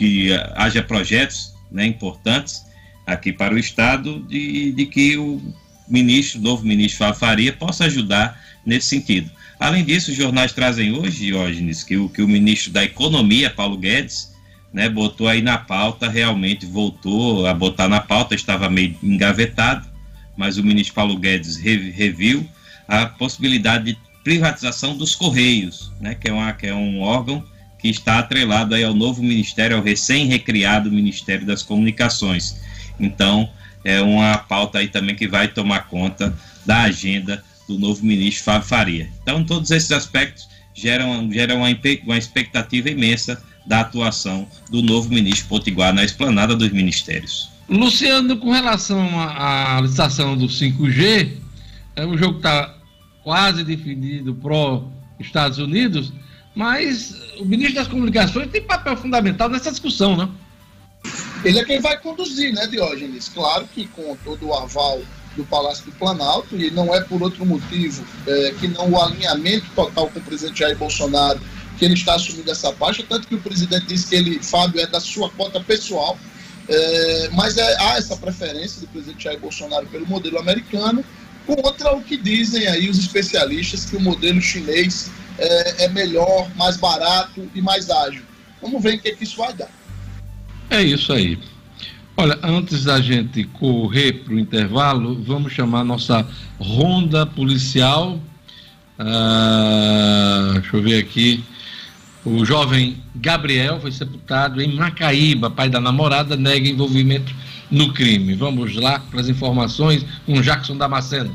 que haja projetos né, importantes aqui para o Estado de, de que o ministro, o novo ministro Fábio Faria, possa ajudar nesse sentido. Além disso, os jornais trazem hoje, Diógenes, que o, que o ministro da Economia, Paulo Guedes, né, botou aí na pauta, realmente voltou a botar na pauta, estava meio engavetado, mas o ministro Paulo Guedes reviu a possibilidade de privatização dos Correios, né, que, é uma, que é um órgão que está atrelado aí ao novo ministério, ao recém-recriado Ministério das Comunicações. Então, é uma pauta aí também que vai tomar conta da agenda do novo ministro Fábio Faria. Então, todos esses aspectos geram, geram uma, uma expectativa imensa da atuação do novo ministro Potiguar na esplanada dos ministérios. Luciano, com relação à licitação do 5G, é um jogo que está quase definido pró Estados Unidos, mas o ministro das Comunicações tem papel fundamental nessa discussão, né? Ele é quem vai conduzir, né, Diógenes? Claro que com todo o aval do Palácio do Planalto, e não é por outro motivo é, que não o alinhamento total com o presidente Jair Bolsonaro, que ele está assumindo essa faixa, tanto que o presidente disse que ele, Fábio, é da sua cota pessoal, é, mas é, há essa preferência do presidente Jair Bolsonaro pelo modelo americano, contra o que dizem aí os especialistas que o modelo chinês é, é melhor, mais barato e mais ágil. Vamos ver o que, que isso vai dar. É isso aí. Olha, antes da gente correr para o intervalo, vamos chamar nossa ronda policial. Ah, deixa eu ver aqui. O jovem Gabriel foi sepultado em Macaíba. Pai da namorada nega envolvimento no crime. Vamos lá para as informações com Jackson Damasceno.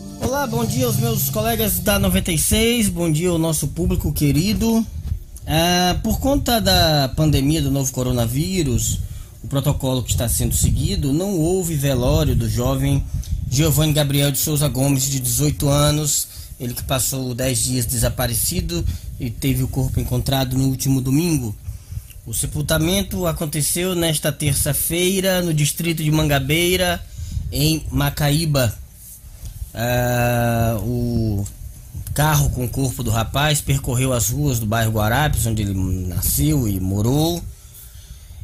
Olá, bom dia aos meus colegas da 96, bom dia ao nosso público querido. Ah, por conta da pandemia do novo coronavírus, o protocolo que está sendo seguido, não houve velório do jovem Giovanni Gabriel de Souza Gomes, de 18 anos, ele que passou 10 dias desaparecido e teve o corpo encontrado no último domingo. O sepultamento aconteceu nesta terça-feira no distrito de Mangabeira, em Macaíba. Uh, o carro com o corpo do rapaz percorreu as ruas do bairro Guarapes, onde ele nasceu e morou.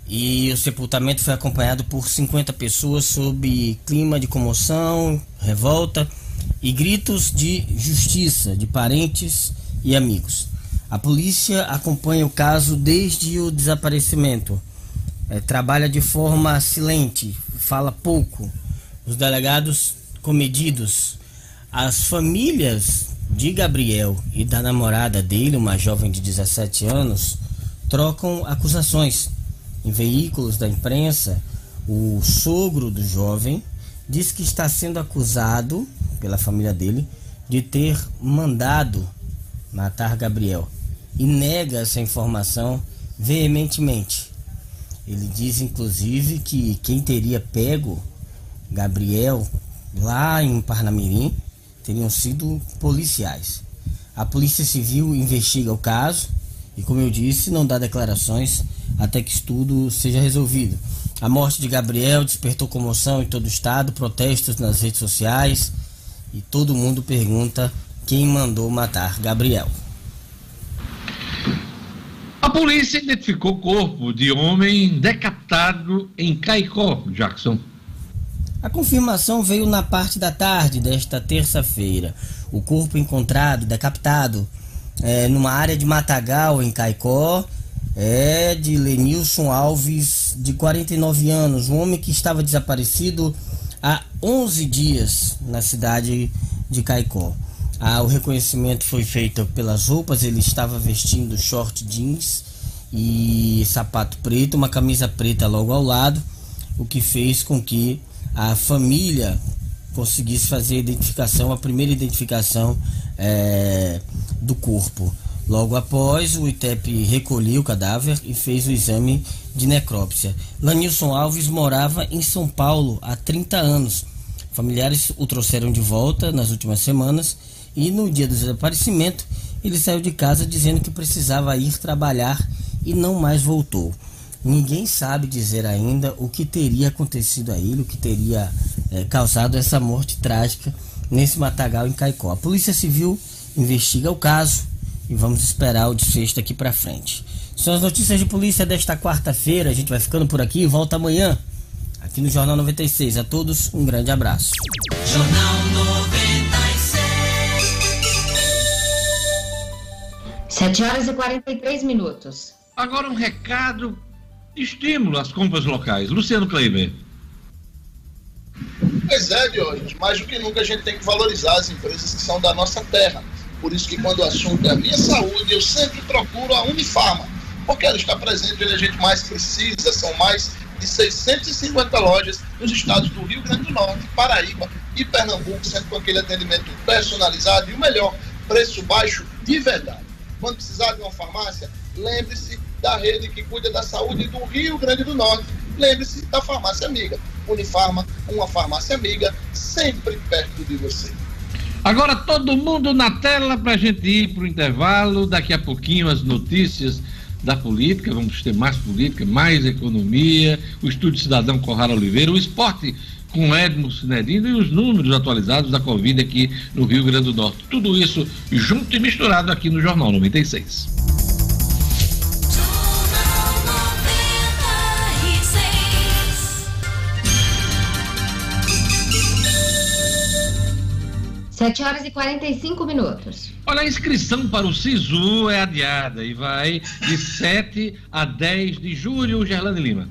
E o sepultamento foi acompanhado por 50 pessoas sob clima de comoção, revolta e gritos de justiça de parentes e amigos. A polícia acompanha o caso desde o desaparecimento. É, trabalha de forma silente, fala pouco. Os delegados comedidos. As famílias de Gabriel e da namorada dele, uma jovem de 17 anos, trocam acusações. Em veículos da imprensa, o sogro do jovem diz que está sendo acusado pela família dele de ter mandado matar Gabriel e nega essa informação veementemente. Ele diz inclusive que quem teria pego Gabriel lá em Parnamirim teriam sido policiais. A Polícia Civil investiga o caso e, como eu disse, não dá declarações até que tudo seja resolvido. A morte de Gabriel despertou comoção em todo o estado, protestos nas redes sociais e todo mundo pergunta quem mandou matar Gabriel. A polícia identificou o corpo de homem decapitado em Caicó, Jackson. A confirmação veio na parte da tarde desta terça-feira. O corpo encontrado, decapitado, é, numa área de Matagal, em Caicó, é de Lenilson Alves, de 49 anos, um homem que estava desaparecido há 11 dias na cidade de Caicó. Ah, o reconhecimento foi feito pelas roupas, ele estava vestindo short jeans e sapato preto, uma camisa preta logo ao lado, o que fez com que a família conseguisse fazer a identificação, a primeira identificação é, do corpo. Logo após, o ITEP recolheu o cadáver e fez o exame de necrópsia. Lanilson Alves morava em São Paulo há 30 anos. Familiares o trouxeram de volta nas últimas semanas e no dia do desaparecimento ele saiu de casa dizendo que precisava ir trabalhar e não mais voltou. Ninguém sabe dizer ainda o que teria acontecido a ele, o que teria é, causado essa morte trágica nesse matagal em Caicó. A Polícia Civil investiga o caso e vamos esperar o desfecho daqui para frente. São as notícias de polícia desta quarta-feira. A gente vai ficando por aqui e volta amanhã aqui no Jornal 96. A todos um grande abraço. Jornal 96. 7 horas e 43 minutos. Agora um recado estímulo às compras locais. Luciano Kleiber. Pois é, Diógenes, mais do que nunca a gente tem que valorizar as empresas que são da nossa terra. Por isso que quando o assunto é a minha saúde, eu sempre procuro a Unifarma, porque ela está presente onde a gente mais precisa, são mais de 650 lojas nos estados do Rio Grande do Norte, Paraíba e Pernambuco, sempre com aquele atendimento personalizado e o melhor, preço baixo de verdade. Quando precisar de uma farmácia, lembre-se da rede que cuida da saúde do Rio Grande do Norte. Lembre-se da farmácia amiga. Unifarma, uma farmácia amiga, sempre perto de você. Agora todo mundo na tela para a gente ir para o intervalo. Daqui a pouquinho as notícias da política. Vamos ter mais política, mais economia. O Estúdio Cidadão Corrara Oliveira, o esporte com Edmo Cinerino e os números atualizados da Covid aqui no Rio Grande do Norte. Tudo isso junto e misturado aqui no Jornal 96. 7 horas e 45 minutos. Olha, a inscrição para o SISU é adiada e vai de 7 a 10 de julho, Gerlane Lima.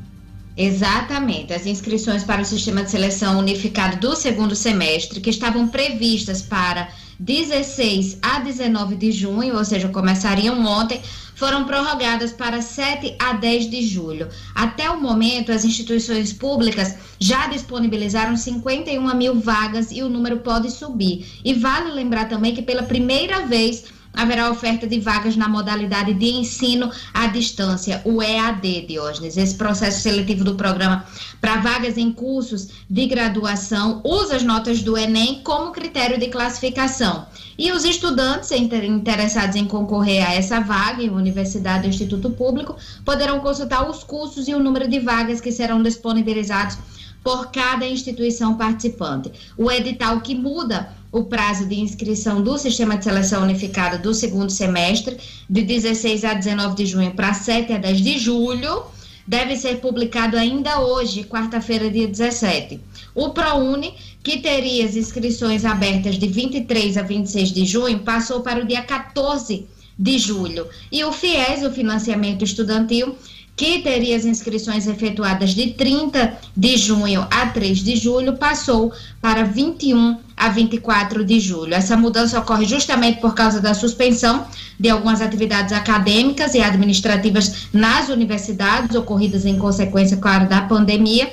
Exatamente. As inscrições para o Sistema de Seleção Unificado do segundo semestre, que estavam previstas para 16 a 19 de junho, ou seja, começariam ontem, foram prorrogadas para 7 a 10 de julho. Até o momento, as instituições públicas já disponibilizaram 51 mil vagas e o número pode subir. E vale lembrar também que pela primeira vez haverá oferta de vagas na modalidade de ensino à distância, o EAD, Diógenes. Esse processo seletivo do programa para vagas em cursos de graduação usa as notas do Enem como critério de classificação. E os estudantes inter- interessados em concorrer a essa vaga em universidade ou instituto público poderão consultar os cursos e o número de vagas que serão disponibilizados por cada instituição participante. O edital que muda o prazo de inscrição do Sistema de Seleção Unificado do segundo semestre, de 16 a 19 de junho para 7 a 10 de julho, deve ser publicado ainda hoje, quarta-feira, dia 17. O ProUni, que teria as inscrições abertas de 23 a 26 de junho, passou para o dia 14 de julho. E o FIES, o financiamento estudantil, que teria as inscrições efetuadas de 30 de junho a 3 de julho, passou para 21 a 24 de julho. Essa mudança ocorre justamente por causa da suspensão de algumas atividades acadêmicas e administrativas nas universidades, ocorridas em consequência, claro, da pandemia.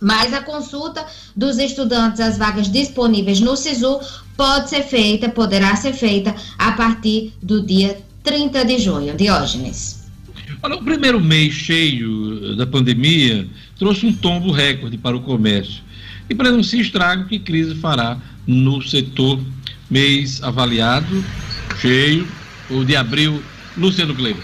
Mas a consulta dos estudantes às vagas disponíveis no SISU pode ser feita, poderá ser feita a partir do dia 30 de junho. Diógenes. Olha, o primeiro mês cheio da pandemia trouxe um tombo recorde para o comércio. E para não se estrago, que crise fará no setor mês avaliado, cheio, o de abril, Luciano Kleber.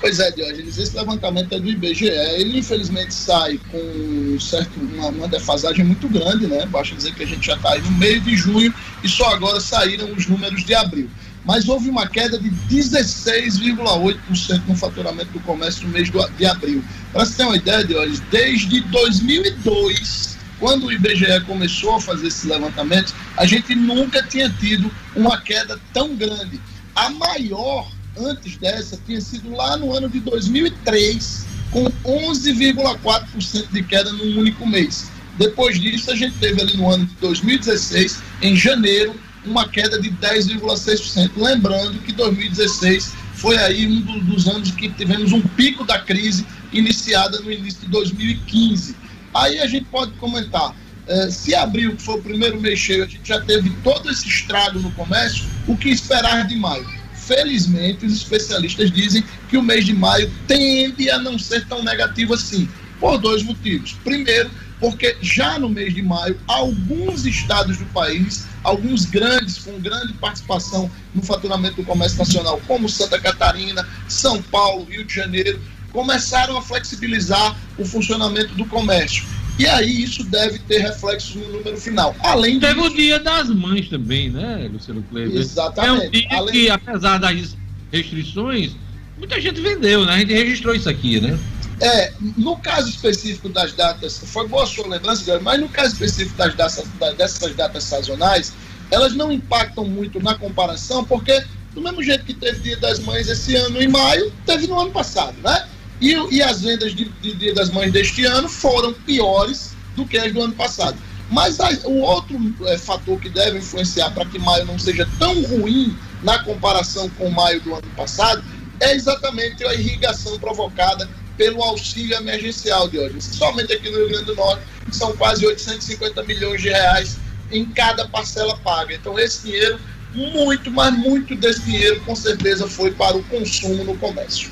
Pois é, Diógenes, esse levantamento é do IBGE. Ele, infelizmente, sai com certo, uma, uma defasagem muito grande, né? Basta dizer que a gente já está aí no meio de junho e só agora saíram os números de abril. Mas houve uma queda de 16,8% no faturamento do comércio no mês de abril. Para você ter uma ideia, desde 2002, quando o IBGE começou a fazer esses levantamentos, a gente nunca tinha tido uma queda tão grande. A maior antes dessa tinha sido lá no ano de 2003, com 11,4% de queda num único mês. Depois disso, a gente teve ali no ano de 2016, em janeiro, uma queda de 10,6%. Lembrando que 2016 foi aí um do, dos anos que tivemos um pico da crise iniciada no início de 2015. Aí a gente pode comentar, eh, se abril, que foi o primeiro mês cheio, a gente já teve todo esse estrago no comércio, o que esperar de maio? Felizmente, os especialistas dizem que o mês de maio tende a não ser tão negativo assim, por dois motivos. Primeiro, porque já no mês de maio, alguns estados do país, alguns grandes, com grande participação no faturamento do comércio nacional, como Santa Catarina, São Paulo, Rio de Janeiro, começaram a flexibilizar o funcionamento do comércio. E aí isso deve ter reflexos no número final. Além Teve disso, o dia das mães também, né, Luciano Kleber? Exatamente. É um dia Além- que, apesar das restrições, muita gente vendeu, né? A gente registrou isso aqui, né? É, no caso específico das datas, foi boa sua lembrança, mas no caso específico das datas, da- dessas datas sazonais, elas não impactam muito na comparação, porque do mesmo jeito que teve Dia das Mães esse ano em maio, teve no ano passado, né? E, e as vendas de, de Dia das Mães deste ano foram piores do que as do ano passado. Mas a- o outro é, fator que deve influenciar para que maio não seja tão ruim na comparação com maio do ano passado é exatamente a irrigação provocada pelo auxílio emergencial de hoje. Somente aqui no Rio Grande do Norte são quase 850 milhões de reais em cada parcela paga. Então esse dinheiro, muito, mas muito desse dinheiro com certeza foi para o consumo no comércio.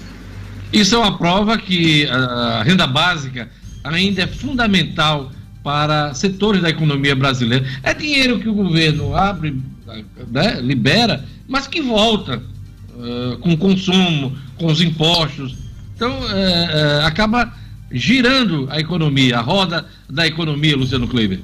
Isso é uma prova que a renda básica ainda é fundamental para setores da economia brasileira. É dinheiro que o governo abre, né, libera, mas que volta eh, com o consumo, com os impostos. Então, eh, eh, acaba girando a economia, a roda da economia, Luciano Kleber.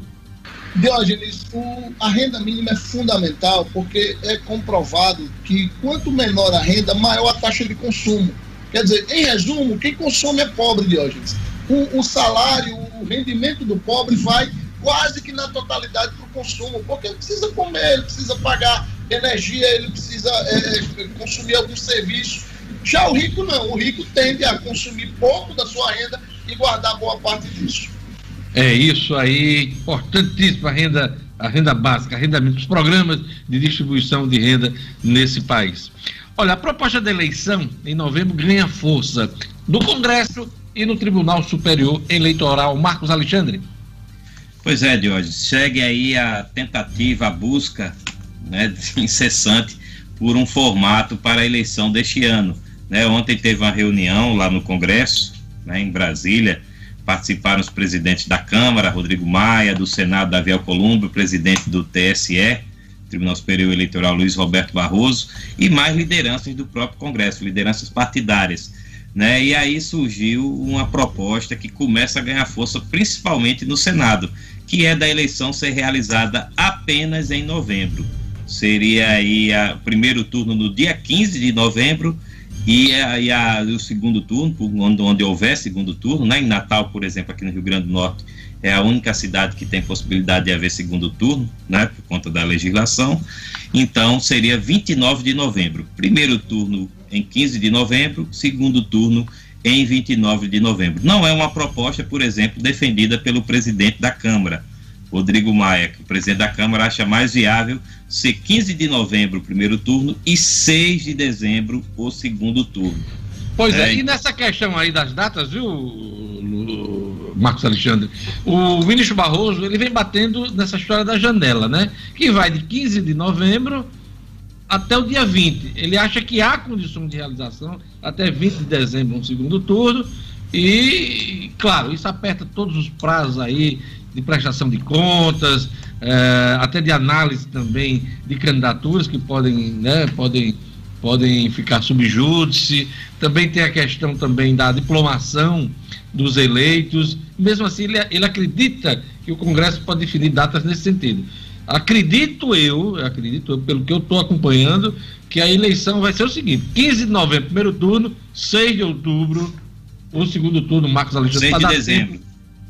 Diógenes, o- a renda mínima é fundamental porque é comprovado que quanto menor a renda, maior a taxa de consumo. Quer dizer, em resumo, quem consome é pobre, Diógenes. O, o salário, o rendimento do pobre vai quase que na totalidade para o consumo, porque ele precisa comer, ele precisa pagar energia, ele precisa é, é, consumir algum serviço. Já o rico não, o rico tende a consumir pouco da sua renda e guardar boa parte disso. É isso aí, importantíssima a renda, a renda básica, a renda mínima, os programas de distribuição de renda nesse país. Olha, a proposta da eleição em novembro ganha força no Congresso e no Tribunal Superior Eleitoral. Marcos Alexandre. Pois é, Diógenes, segue aí a tentativa, a busca né, <laughs> incessante por um formato para a eleição deste ano. Né? Ontem teve uma reunião lá no Congresso, né, em Brasília, participaram os presidentes da Câmara, Rodrigo Maia, do Senado, Davi Alcolumbre, o presidente do TSE, Tribunal Superior Eleitoral, Luiz Roberto Barroso, e mais lideranças do próprio Congresso, lideranças partidárias. Né? E aí surgiu uma proposta que começa a ganhar força, principalmente no Senado, que é da eleição ser realizada apenas em novembro. Seria aí o primeiro turno no dia 15 de novembro e, a, e a- o segundo turno, onde, onde houver segundo turno, né? em Natal, por exemplo, aqui no Rio Grande do Norte, é a única cidade que tem possibilidade de haver segundo turno, né? por conta da legislação. Então, seria 29 de novembro. Primeiro turno em 15 de novembro, segundo turno em 29 de novembro. Não é uma proposta, por exemplo, defendida pelo presidente da Câmara, Rodrigo Maia, que o presidente da Câmara acha mais viável ser 15 de novembro o primeiro turno e 6 de dezembro o segundo turno. Pois é, É, e então. nessa questão aí das datas, viu, Marcos Alexandre? O ministro Barroso, ele vem batendo nessa história da janela, né? Que vai de 15 de novembro até o dia 20. Ele acha que há condição de realização até 20 de dezembro, um segundo turno. E, claro, isso aperta todos os prazos aí de prestação de contas, eh, até de análise também de candidaturas que podem, né, podem, podem ficar subjúdice. Também tem a questão também da diplomação dos eleitos. Mesmo assim, ele, ele acredita que o Congresso pode definir datas nesse sentido. Acredito eu, acredito eu, pelo que eu estou acompanhando, que a eleição vai ser o seguinte: 15 de novembro, primeiro turno, 6 de outubro, o segundo turno, Marcos Alexandre. 6 de dezembro. tempo-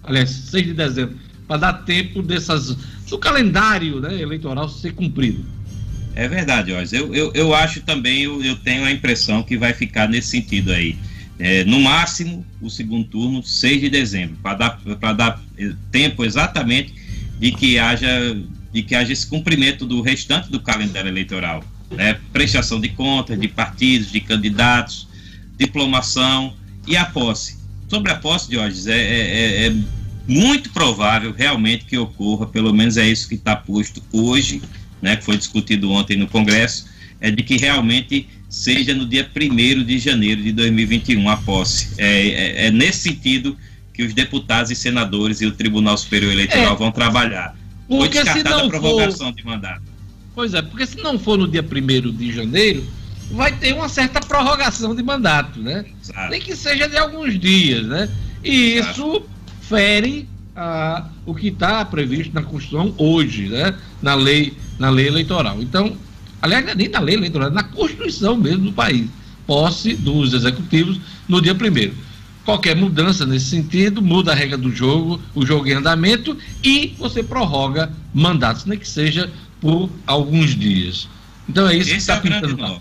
aliás, 6 de dezembro, para dar tempo dessas. do calendário né, eleitoral ser cumprido. É verdade, Oz. Eu, eu, eu acho também, eu, eu tenho a impressão que vai ficar nesse sentido aí. É, no máximo, o segundo turno, 6 de dezembro, para dar, dar eh, tempo exatamente de que haja de que haja esse cumprimento do restante do calendário eleitoral. Né? Prestação de contas de partidos, de candidatos, diplomação e a posse. Sobre a posse, Jorge, é, é, é muito provável realmente que ocorra, pelo menos é isso que está posto hoje, né, que foi discutido ontem no Congresso, é de que realmente seja no dia 1 de janeiro de 2021 a posse. É, é, é nesse sentido que os deputados e senadores e o Tribunal Superior Eleitoral É. vão trabalhar. Foi descartada a não for. prorrogação de mandato. Pois é, porque se não for no dia 1 de janeiro, vai ter uma certa prorrogação de mandato, né? Exato. Nem que seja de alguns dias, né? E isso fere ah, o que está previsto na Constituição hoje, né? Na lei, na lei eleitoral. Então, aliás, é nem na lei eleitoral, é na Constituição mesmo do país. Posse dos executivos no dia primeiro. Qualquer mudança nesse sentido muda a regra do jogo, o jogo em andamento e você prorroga mandatos, nem que seja por alguns dias. Então é isso que Esse está é grande pintando lá.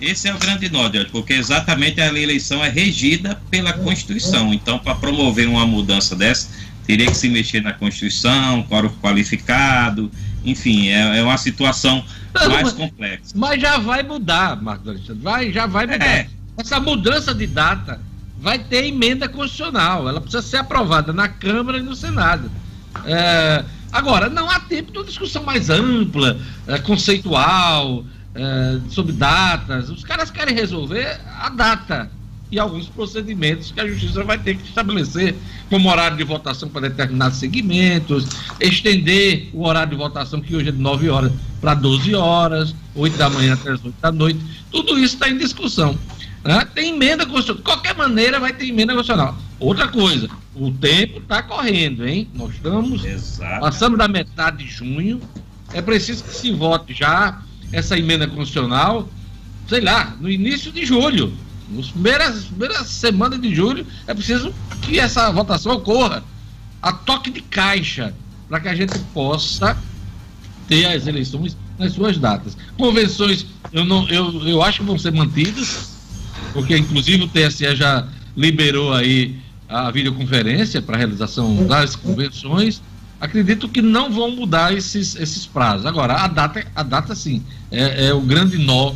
Esse é o grande nó, Jorge, porque exatamente a eleição é regida pela Constituição. Então, para promover uma mudança dessa, teria que se mexer na Constituição, quórum qualificado, enfim, é, é uma situação Não, mais mas- complexa. Mas já vai mudar, Marcos Alexandre. Vai, já vai mudar. É. Essa mudança de data vai ter emenda constitucional. Ela precisa ser aprovada na Câmara e no Senado. É, agora, não há tempo de uma discussão mais ampla, é, conceitual, é, sobre datas. Os caras querem resolver a data e alguns procedimentos que a Justiça vai ter que estabelecer, como horário de votação para determinados segmentos, estender o horário de votação, que hoje é de 9 horas, para 12 horas, 8 da manhã até as 8 da noite. Tudo isso está em discussão. né? Tem emenda constitucional. De qualquer maneira, vai ter emenda constitucional. Outra coisa, o tempo está correndo, hein? Nós estamos Exato. Passamos da metade de junho. É preciso que se vote já essa emenda constitucional, sei lá, no início de julho. Nas primeiras, primeiras semanas de julho, é preciso que essa votação ocorra a toque de caixa, para que a gente possa ter as eleições nas suas datas. Convenções, eu, não, eu, eu acho que vão ser mantidas, porque inclusive o TSE já liberou aí a videoconferência para realização das convenções. Acredito que não vão mudar esses, esses prazos. Agora, a data, a data sim, é, é o grande nó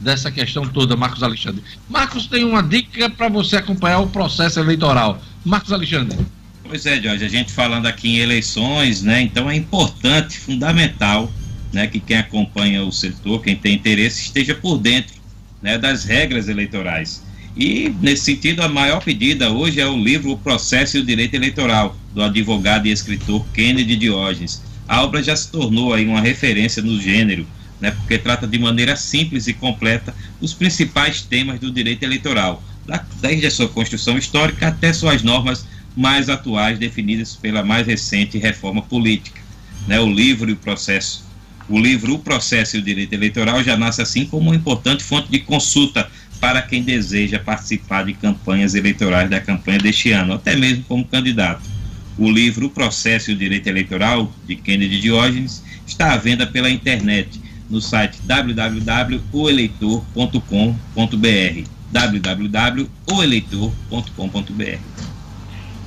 dessa questão toda, Marcos Alexandre. Marcos tem uma dica para você acompanhar o processo eleitoral. Marcos Alexandre. Pois é, Jorge, a gente falando aqui em eleições, né? Então é importante, fundamental, né, que quem acompanha o setor, quem tem interesse, esteja por dentro, né, das regras eleitorais. E nesse sentido, a maior pedida hoje é o livro O Processo e o Direito Eleitoral, do advogado e escritor Kennedy Diógenes. A obra já se tornou aí uma referência no gênero, né, porque trata de maneira simples e completa os principais temas do direito eleitoral, desde a sua construção histórica até suas normas mais atuais definidas pela mais recente reforma política. Né, o livro e o processo. O livro O Processo e o Direito Eleitoral já nasce assim como uma importante fonte de consulta para quem deseja participar de campanhas eleitorais da campanha deste ano, até mesmo como candidato. O livro O Processo e o Direito Eleitoral, de Kennedy Diógenes, está à venda pela internet no site www.oeleitor.com.br www.oeleitor.com.br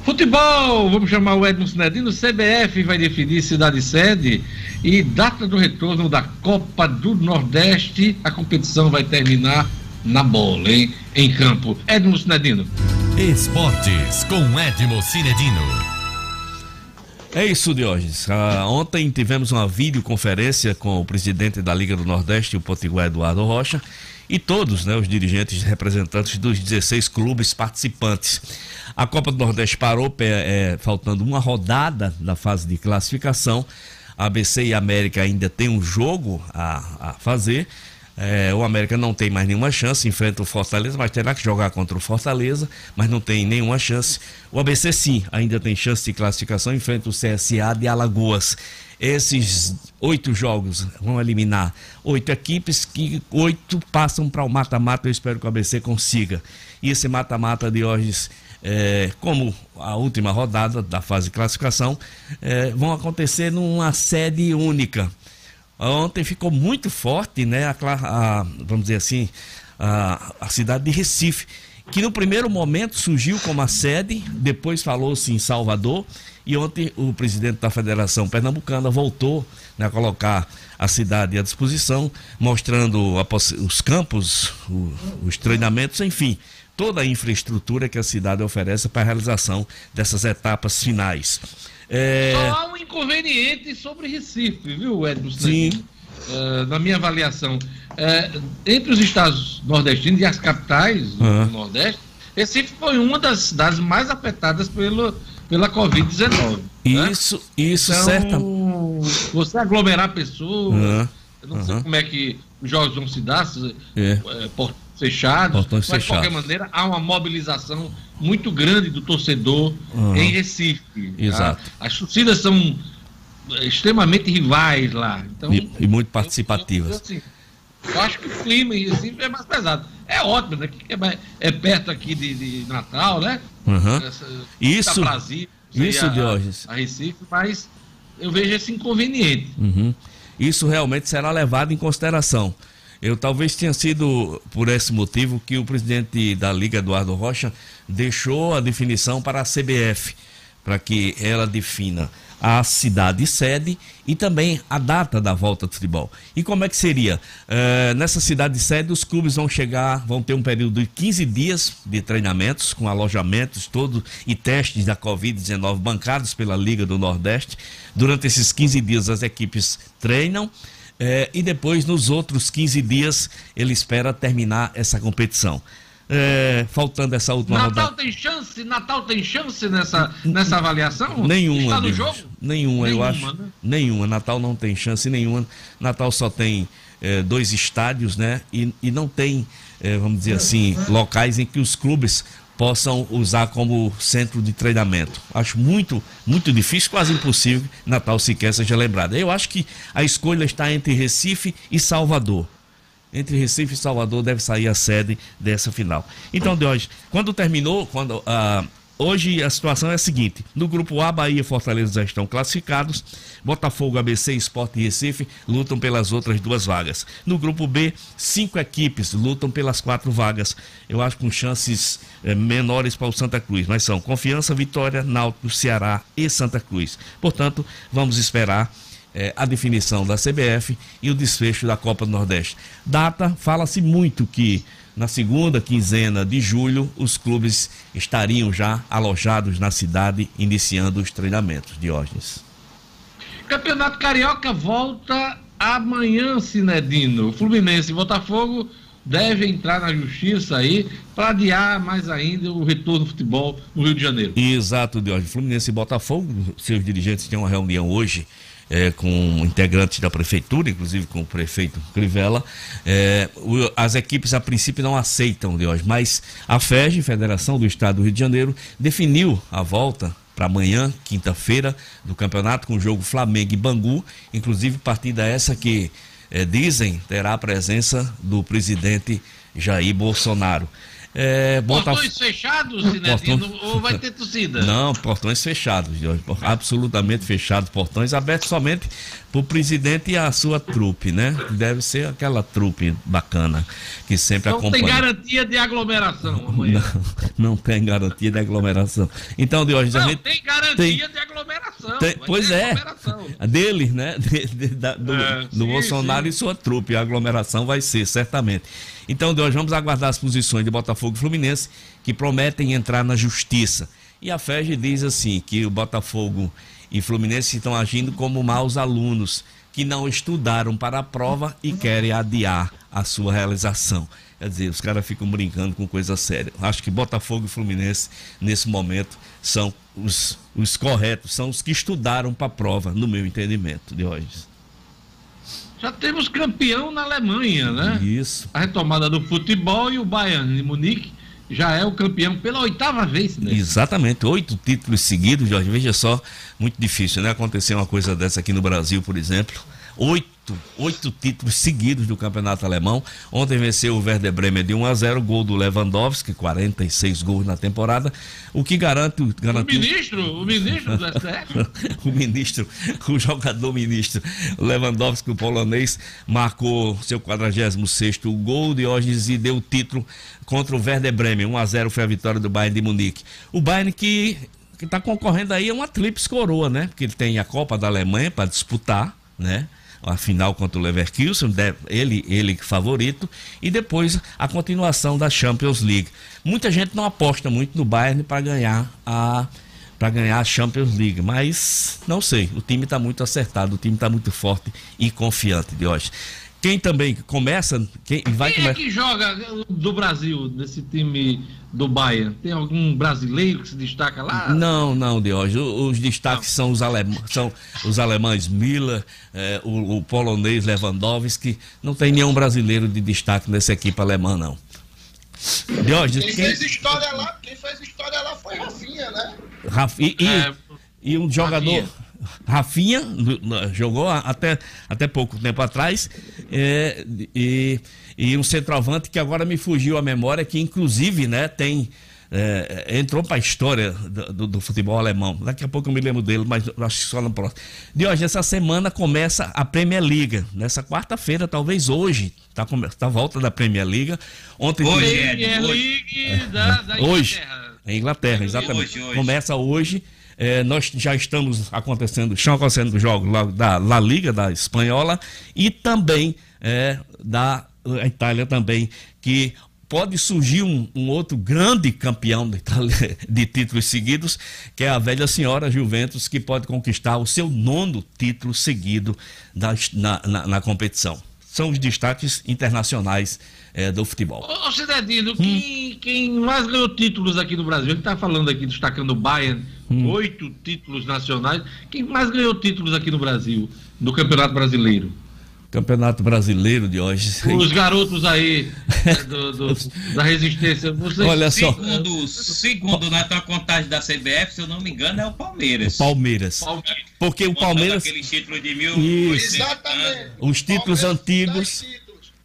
Futebol, vamos chamar o Edmo Sinedino. CBF vai definir cidade sede e data do retorno da Copa do Nordeste. A competição vai terminar na bola, hein? Em campo. Edmo Sinedino. Esportes com Edmo Cinedino. É isso, Diógenes. Ah, ontem tivemos uma videoconferência com o presidente da Liga do Nordeste, o Potiguar Eduardo Rocha, e todos né, os dirigentes representantes dos 16 clubes participantes. A Copa do Nordeste parou, é, faltando uma rodada da fase de classificação. ABC e América ainda tem um jogo a, a fazer. É, o América não tem mais nenhuma chance, enfrenta o Fortaleza, mas terá que jogar contra o Fortaleza, mas não tem nenhuma chance. O ABC sim, ainda tem chance de classificação, enfrenta o CSA de Alagoas. esses oito jogos vão eliminar oito equipes que oito passam para o mata-mata. Eu espero que o ABC consiga. E esse mata-mata de hoje, é, como a última rodada da fase de classificação, é, vão acontecer numa sede única. Ontem ficou muito forte, né? A, a- vamos dizer assim, a, a cidade de Recife, que no primeiro momento surgiu como a sede, depois falou-se em Salvador, e ontem o presidente da Federação Pernambucana voltou né, a colocar a cidade à disposição, mostrando os campos, os treinamentos, enfim, toda a infraestrutura que a cidade oferece para a realização dessas etapas finais. É, Só há um inconveniente sobre Recife, viu, Edmo? Sim. Eh, na minha avaliação, eh, entre os estados nordestinos e as capitais do. Nordeste, Recife foi uma das cidades mais afetadas pelo, pela Covid-19. né? isso, isso, Então, certa. você aglomerar pessoas, eu não sei como é que os jogos vão se dar, se, É. eh, portões fechados, Portões mas de qualquer fechados. maneira há uma mobilização muito grande do torcedor Aham. em Recife. tá? Exato. As torcidas são eh, extremamente rivais lá. Então, E, e muito participativas. assim, eu acho que o clima em Recife é mais pesado. É ótimo, né? Que é, é perto aqui de, de Natal, né? Aham. Essa- Isso- seria isso, a- Diógenes. A Recife, mas eu vejo esse inconveniente. Uhum. Isso realmente será levado em consideração. Eu talvez tenha sido por esse motivo que o presidente da Liga, Eduardo Rocha, deixou a definição para a CBF, para que ela defina a cidade sede e também a data da volta do futebol. E como é que seria? Eh, nessa cidade sede, os clubes vão chegar, vão ter um período de 15 dias de treinamentos, com alojamentos todos e testes da Covid-19 bancados pela Liga do Nordeste. Durante esses 15 dias, as equipes treinam. Eh, e depois, nos outros 15 dias, ele espera terminar essa competição. Eh, faltando essa última Natal rodada. tem chance? Natal tem chance nessa, nessa avaliação? Nenhuma. Está no jogo? Nenhuma, eu Nenhuma, acho. né? Nenhuma. Natal não tem chance nenhuma. Natal só tem eh, dois estádios, né? E, e não tem, eh, vamos dizer assim, locais em que os clubes possam usar como centro de treinamento. Acho muito, muito difícil, quase impossível que Natal sequer seja lembrado. Eu acho que a escolha está entre Recife e Salvador. Entre Recife e Salvador deve sair a sede dessa final. Então, de hoje, quando terminou, quando ah, hoje a situação é a seguinte: no grupo A, Bahia e Fortaleza já estão classificados. Botafogo, ABC, Sport e Recife lutam pelas outras duas vagas. No grupo B, cinco equipes lutam pelas quatro vagas. Eu acho com chances eh, menores para o Santa Cruz, mas são Confiança, Vitória, Náutico, Ceará e Santa Cruz. Portanto, vamos esperar eh, a definição da CBF e o desfecho da Copa do Nordeste. Data, fala-se muito que na segunda quinzena de julho os clubes estariam já alojados na cidade, iniciando os treinamentos. Diógenes. Campeonato Carioca volta amanhã, Cinedino. Fluminense e Botafogo devem entrar na justiça aí para adiar mais ainda o retorno do futebol no Rio de Janeiro. Exato, Diógenes. Fluminense e Botafogo, seus dirigentes têm uma reunião hoje eh, com integrantes da prefeitura, inclusive com o prefeito Crivella. Eh, o- as equipes a princípio não aceitam, Diógenes, mas a FEG, Federação do Estado do Rio de Janeiro, definiu a volta para amanhã, quinta-feira, do campeonato com o jogo Flamengo e Bangu, inclusive partida essa que eh, dizem terá a presença do presidente Jair Bolsonaro. Eh, Botaf- Portões fechados, Cinedino, Portão- ou vai ter torcida? Não, portões fechados, Jorge. Absolutamente fechados, portões abertos somente para o presidente e a sua trupe, né? Deve ser aquela trupe bacana que sempre Não tem acompanha. garantia de aglomeração amanhã. Não, <laughs> não tem garantia de aglomeração. Então, de hoje a Não, gente tem garantia tem- de aglomeração. tem- pois é, aglomeração. <laughs> dele, né? <laughs> De- de- da- do, É, do sim, Bolsonaro sim. e sua trupe. A aglomeração vai ser, certamente. Então, hoje vamos aguardar as posições de Botafogo e Fluminense, que prometem entrar na justiça. E a FEG diz assim: que o Botafogo e Fluminense estão agindo como maus alunos, que não estudaram para a prova e querem adiar a sua realização. Quer dizer, os caras ficam brincando com coisa séria. Acho que Botafogo e Fluminense, nesse momento, são os, os corretos, são os que estudaram para a prova, no meu entendimento de hoje. Já temos campeão na Alemanha, né? Isso. A retomada do futebol e o Bayern de Munique já é o campeão pela oitava vez, né? Exatamente, oito títulos seguidos, Jorge. Veja só, muito difícil, né? Acontecer uma coisa dessa aqui no Brasil, por exemplo. Oito, oito títulos seguidos do campeonato alemão. Ontem venceu o Werder Bremen de 1 a 0, gol do Lewandowski, 46 gols na temporada, o que garante, O garantiu ministro, o ministro do STF. <laughs> o ministro, o jogador ministro Lewandowski, o polonês, marcou seu 46 gol de hoje e deu o título contra o Werder Bremen. 1 a 0 foi a vitória do Bayern de Munique. O Bayern que que está concorrendo aí é uma tríplice coroa, né? Porque ele tem a Copa da Alemanha para disputar, né? A final contra o Leverkusen, ele, ele favorito, e depois a continuação da Champions League. Muita gente não aposta muito no Bayern para ganhar a para ganhar a Champions League, mas não sei, o time está muito acertado, o time está muito forte e confiante de hoje. Quem também começa, quem vai Quem é começar que joga do Brasil, nesse time do Bayern? Tem algum brasileiro que se destaca lá? Não, não, Diógenes. Os destaques são os, alem... são os alemães Miller, eh, o, o polonês Lewandowski. Não tem nenhum brasileiro de destaque nessa equipe alemã, não. Diógenes, Quem quem... fez história lá, quem fez história lá foi Rafinha, né? Raf- e, e- É, e um jogador. Rafinha no- jogou até, até pouco tempo atrás é, e, e um centroavante que agora me fugiu a memória que inclusive né tem é, entrou para a história do, do- do futebol alemão daqui a pouco eu me lembro dele mas acho que só no próximo de hoje essa semana começa a Premier League nessa quarta-feira talvez hoje tá come- tá a volta da Premier League ontem Hoje é. Premier League da, da Hoje. Inglaterra. É Inglaterra, exatamente. Hoje, hoje. Começa hoje. É, nós já estamos acontecendo, estão acontecendo jogos lá da La Liga, da Espanhola, e também é, da Itália também, que pode surgir um, um outro grande campeão de, <laughs> de títulos seguidos, que é a velha senhora Juventus, que pode conquistar o seu nono título seguido na, na- na competição. São os destaques internacionais é, do futebol. Ô, ô Cidadino, quem, quem mais ganhou títulos aqui no Brasil? Ele está falando aqui, destacando o Bayern, oito títulos nacionais. Quem mais ganhou títulos aqui no Brasil, no Campeonato Brasileiro? Campeonato Brasileiro de hoje. Os garotos aí <laughs> é, do- do- da resistência. Vocês, Olha só. Segundo, segundo na tua contagem da CBF, se eu não me engano, é o Palmeiras. Palmeiras. Palmeiras. Porque o Palmeiras, Aquele título de Isso. 1800 Exatamente. Os títulos Palmeiras, antigos.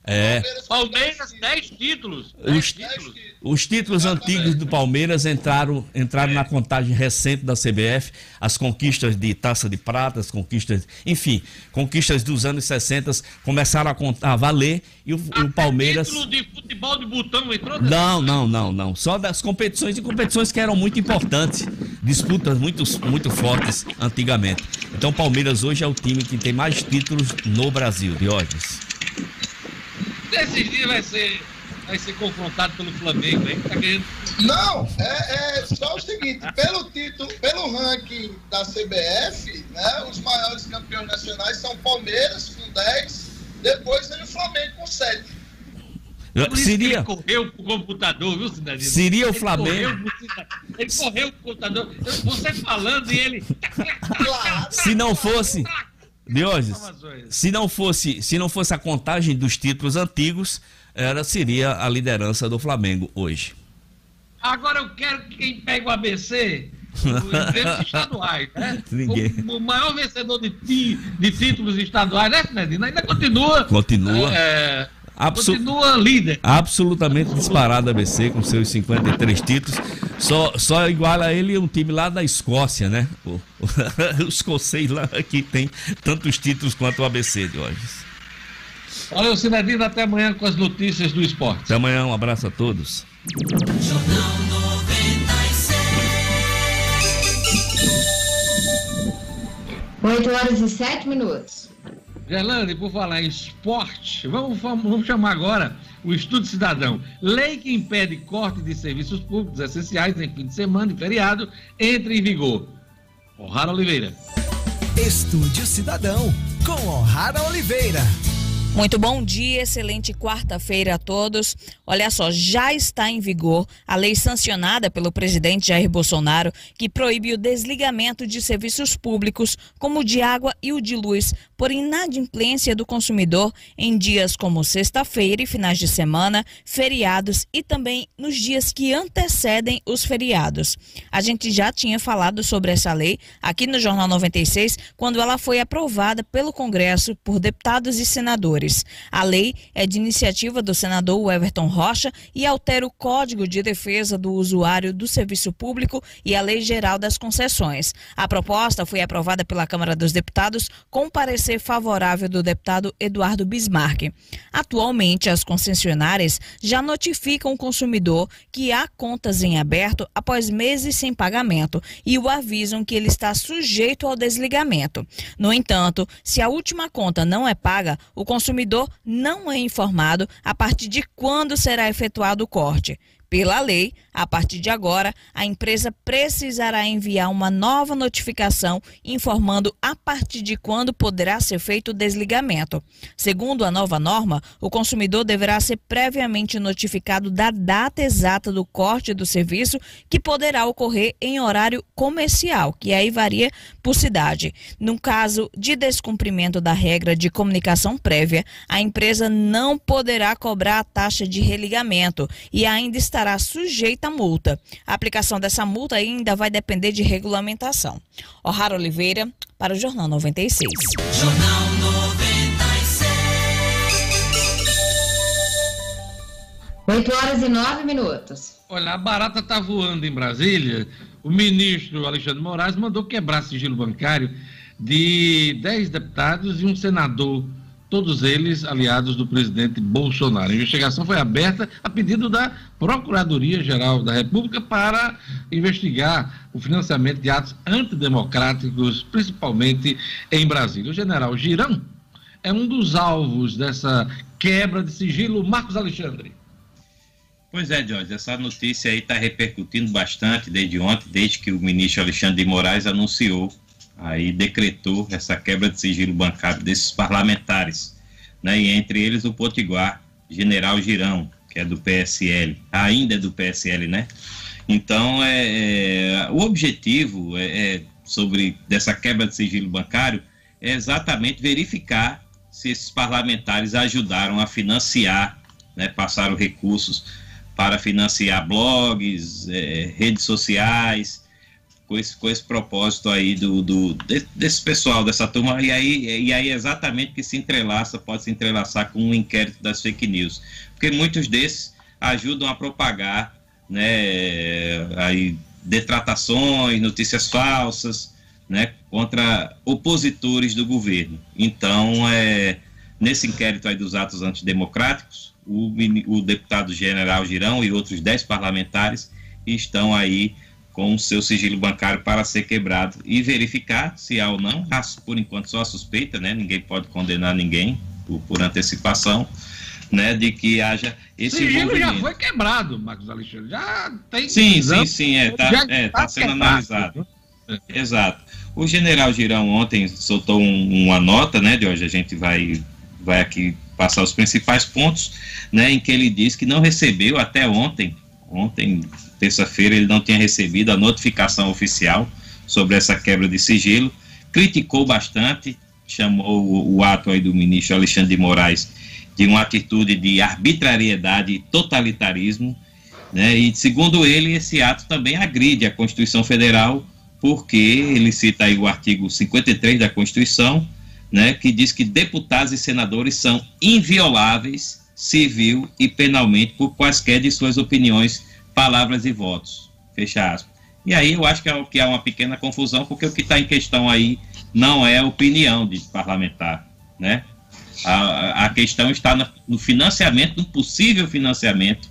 É. Palmeiras, dez 10 títulos. Os- 10 Dez títulos. títulos. os títulos antigos do Palmeiras entraram, entraram na contagem recente da CBF, as conquistas de taça de prata, as conquistas, enfim, conquistas dos anos 60 começaram a, contar, a valer e o, o Palmeiras. Título de futebol de botão entrou Não, não, não, não. Só das competições e competições que eram muito importantes. Disputas muito, muito fortes antigamente. Então o Palmeiras hoje é o time que tem mais títulos no Brasil, Diógenes. Esses dias vai ser, vai ser confrontado pelo Flamengo, hein? Tá ganhando. Não, é, é só o seguinte, pelo título, pelo ranking da CBF, né, os maiores campeões nacionais são Palmeiras com 10, depois vem o Flamengo com 7. Por isso que Seria, Ele correu pro computador, viu, Cidadino? Seria o Ele Flamengo. correu Ele correu pro computador. Você falando e ele. Claro. se não fosse, Informações. se não fosse, se não fosse a contagem dos títulos antigos, era seria a liderança do Flamengo hoje. Agora eu quero que quem pega o ABC. Os estaduais, <laughs> né? Ninguém. O, o maior vencedor de, ti- de títulos estaduais, né, Cidadino? Ainda continua. Continua. é, continua líder. absolutamente disparado ABC com seus 53 títulos. Só, só iguala a ele um time lá da Escócia, né? O, o, <laughs> escocês lá que tem tantos títulos quanto o ABC de hoje. Valeu, Cidadino. Até amanhã com as notícias do esporte. Até amanhã, um abraço a todos. Jornal 96. 8 horas e 7 minutos. Gerlane, por falar em esporte, vamos, vamos chamar agora o Estudo Cidadão. Lei que impede corte de serviços públicos essenciais em fim de semana e feriado entra em vigor. O'Hara Oliveira. Estúdio Cidadão, com O'Hara Oliveira. Muito bom dia, excelente quarta-feira a todos. Olha só, já está em vigor a lei sancionada pelo presidente Jair Bolsonaro que proíbe o desligamento de serviços públicos, como o de água e o de luz, por inadimplência do consumidor em dias como sexta-feira e finais de semana, feriados e também nos dias que antecedem os feriados. A gente já tinha falado sobre essa lei aqui no Jornal 96 quando ela foi aprovada pelo Congresso por deputados e senadores. A lei é de iniciativa do senador Everton Rocha e altera o Código de Defesa do Usuário do Serviço Público e a Lei Geral das Concessões. A proposta foi aprovada pela Câmara dos Deputados com parecer favorável do deputado Eduardo Bismarck. Atualmente, as concessionárias já notificam o consumidor que há contas em aberto após meses sem pagamento e o avisam que ele está sujeito ao desligamento. No entanto, se a última conta não é paga, o consumidor consumidor não é informado a partir de quando será efetuado o corte. Pela lei, a partir de agora, a empresa precisará enviar uma nova notificação informando a partir de quando poderá ser feito o desligamento. Segundo a nova norma, o consumidor deverá ser previamente notificado da data exata do corte do serviço, que poderá ocorrer em horário comercial, que aí varia por cidade. No caso de descumprimento da regra de comunicação prévia, a empresa não poderá cobrar a taxa de religamento e ainda estará sujeita multa. A aplicação dessa multa ainda vai depender de regulamentação. O'Hara Oliveira, para o Jornal 96. Jornal 96. 8 horas e 9 minutos. Olha, a barata está voando em Brasília. O ministro Alexandre Moraes mandou quebrar sigilo bancário de 10 deputados e um senador, todos eles aliados do presidente Bolsonaro. A investigação foi aberta a pedido da Procuradoria-Geral da República para investigar o financiamento de atos antidemocráticos, principalmente em Brasília. O general Girão é um dos alvos dessa quebra de sigilo. Marcos Alexandre. Pois é, Jorge, essa notícia aí está repercutindo bastante desde ontem, desde que o ministro Alexandre de Moraes anunciou, aí decretou essa quebra de sigilo bancário desses parlamentares, né? E entre eles o Potiguar, General Girão, que é do PSL, ainda é do PSL, né? Então, é, é, o objetivo é, é sobre dessa quebra de sigilo bancário é exatamente verificar se esses parlamentares ajudaram a financiar, né, passaram recursos para financiar blogs, eh, redes sociais, com esse, com esse propósito aí do, do de- desse pessoal, dessa turma, e aí, e aí exatamente que se entrelaça, pode se entrelaçar com um inquérito das fake news. Porque muitos desses ajudam a propagar né, aí, detratações, notícias falsas, né, contra opositores do governo. Então, é, nesse inquérito aí dos atos antidemocráticos, o, o deputado general Girão e outros 10 parlamentares estão aí com o seu sigilo bancário para ser quebrado e verificar se há ou não, por enquanto só a suspeita, né, ninguém pode condenar ninguém por, por antecipação, né, de que haja esse sigilo já foi quebrado, Marcos Alexandre. Já tem. Sim, sim, sim, é, tá, é, tá tá sendo quebrado. analisado. Exato. O general Girão ontem soltou um- uma nota, né, de hoje a gente vai, vai aqui passar os principais pontos, né, em que ele diz que não recebeu até ontem, ontem, terça-feira, ele não tinha recebido a notificação oficial sobre essa quebra de sigilo, criticou bastante, chamou o, o ato aí do ministro Alexandre de Moraes de uma atitude de arbitrariedade e totalitarismo, né? E segundo ele, esse ato também agride a Constituição Federal, porque ele cita aí o artigo 53 da Constituição, né, que diz que deputados e senadores são invioláveis civil e penalmente por quaisquer de suas opiniões, palavras e votos. Fecha aspas. E aí eu acho que é, que há uma pequena confusão, porque o que está em questão aí não é a opinião de parlamentar, né? A, a questão está no financiamento, no possível financiamento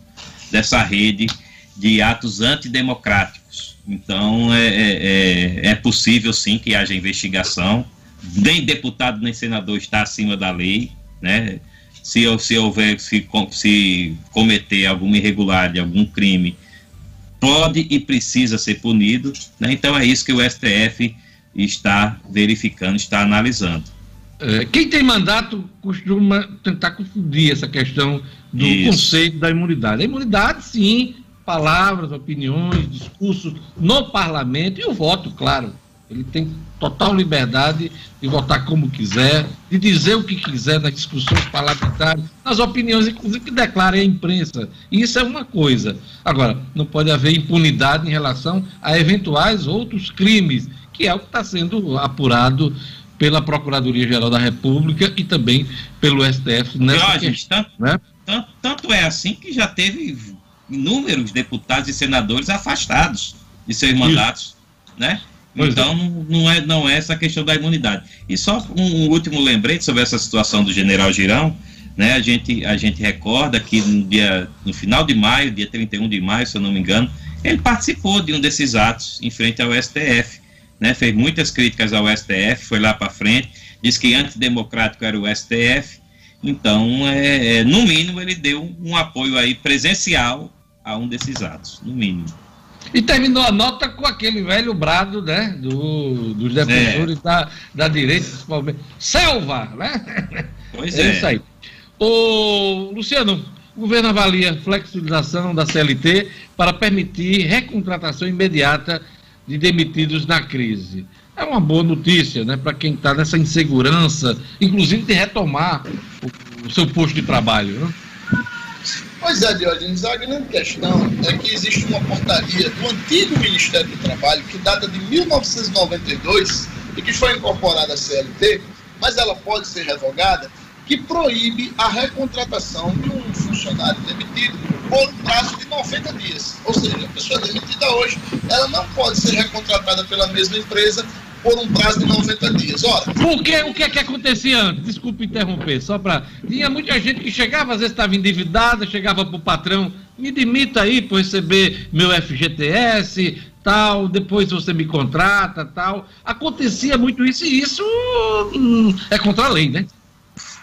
dessa rede de atos antidemocráticos. Então, é, é, é- é possível sim que haja investigação. Nem deputado nem senador está acima da lei, né? Se, se houver, se, se cometer alguma irregularidade, algum crime, pode e precisa ser punido. Né? Então, é isso que o STF está verificando, está analisando. É, quem tem mandato costuma tentar confundir essa questão do Isso. conceito da imunidade. A imunidade, sim, palavras, opiniões, discursos no parlamento e o voto, claro. Ele tem total liberdade de votar como quiser, de dizer o que quiser nas discussões parlamentares, nas opiniões, inclusive que declara à imprensa. Isso é uma coisa. Agora, não pode haver impunidade em relação a eventuais outros crimes, que é o que está sendo apurado pela Procuradoria-Geral da República e também pelo STF nessa questão. tanto, Né? tanto, tanto é assim que já teve inúmeros deputados e senadores afastados de seus mandatos, né? Pois então não, não é não é essa questão da imunidade. E só um, um último lembrete sobre essa situação do General Girão, né? A gente a gente recorda que no dia no final de maio, dia 31 de maio, se eu não me engano, ele participou de um desses atos em frente ao STF, né? Fez muitas críticas ao STF, foi lá para frente, disse que antidemocrático era o STF. Então, é, é, no mínimo, ele deu um apoio aí presencial a um desses atos, no mínimo. E terminou a nota com aquele velho brado, né? Do, dos defensores da, da direita, principalmente. Selva, né? Pois <laughs> é é. isso aí. Ô, Luciano, o governo avalia flexibilização da CLT para permitir recontratação imediata de demitidos na crise. É uma boa notícia, né, para quem está nessa insegurança, inclusive de retomar o, o seu posto de trabalho. Né? Pois é, Diógenes, a grande questão é que existe uma portaria do antigo Ministério do Trabalho, que data de 1992 e que foi incorporada à CLT, mas ela pode ser revogada, que proíbe a recontratação de um funcionário demitido por um prazo de 90 dias. Ou seja, a pessoa demitida hoje, ela não pode ser recontratada pela mesma empresa por um prazo de 90 dias. Ora, Porque o que é que acontecia antes? Desculpe interromper, só para. Tinha muita gente que chegava, às vezes estava endividada, chegava para o patrão, me demita aí por receber meu FGTS, tal, depois você me contrata, tal. Acontecia muito isso e isso hum, é contra a lei, né?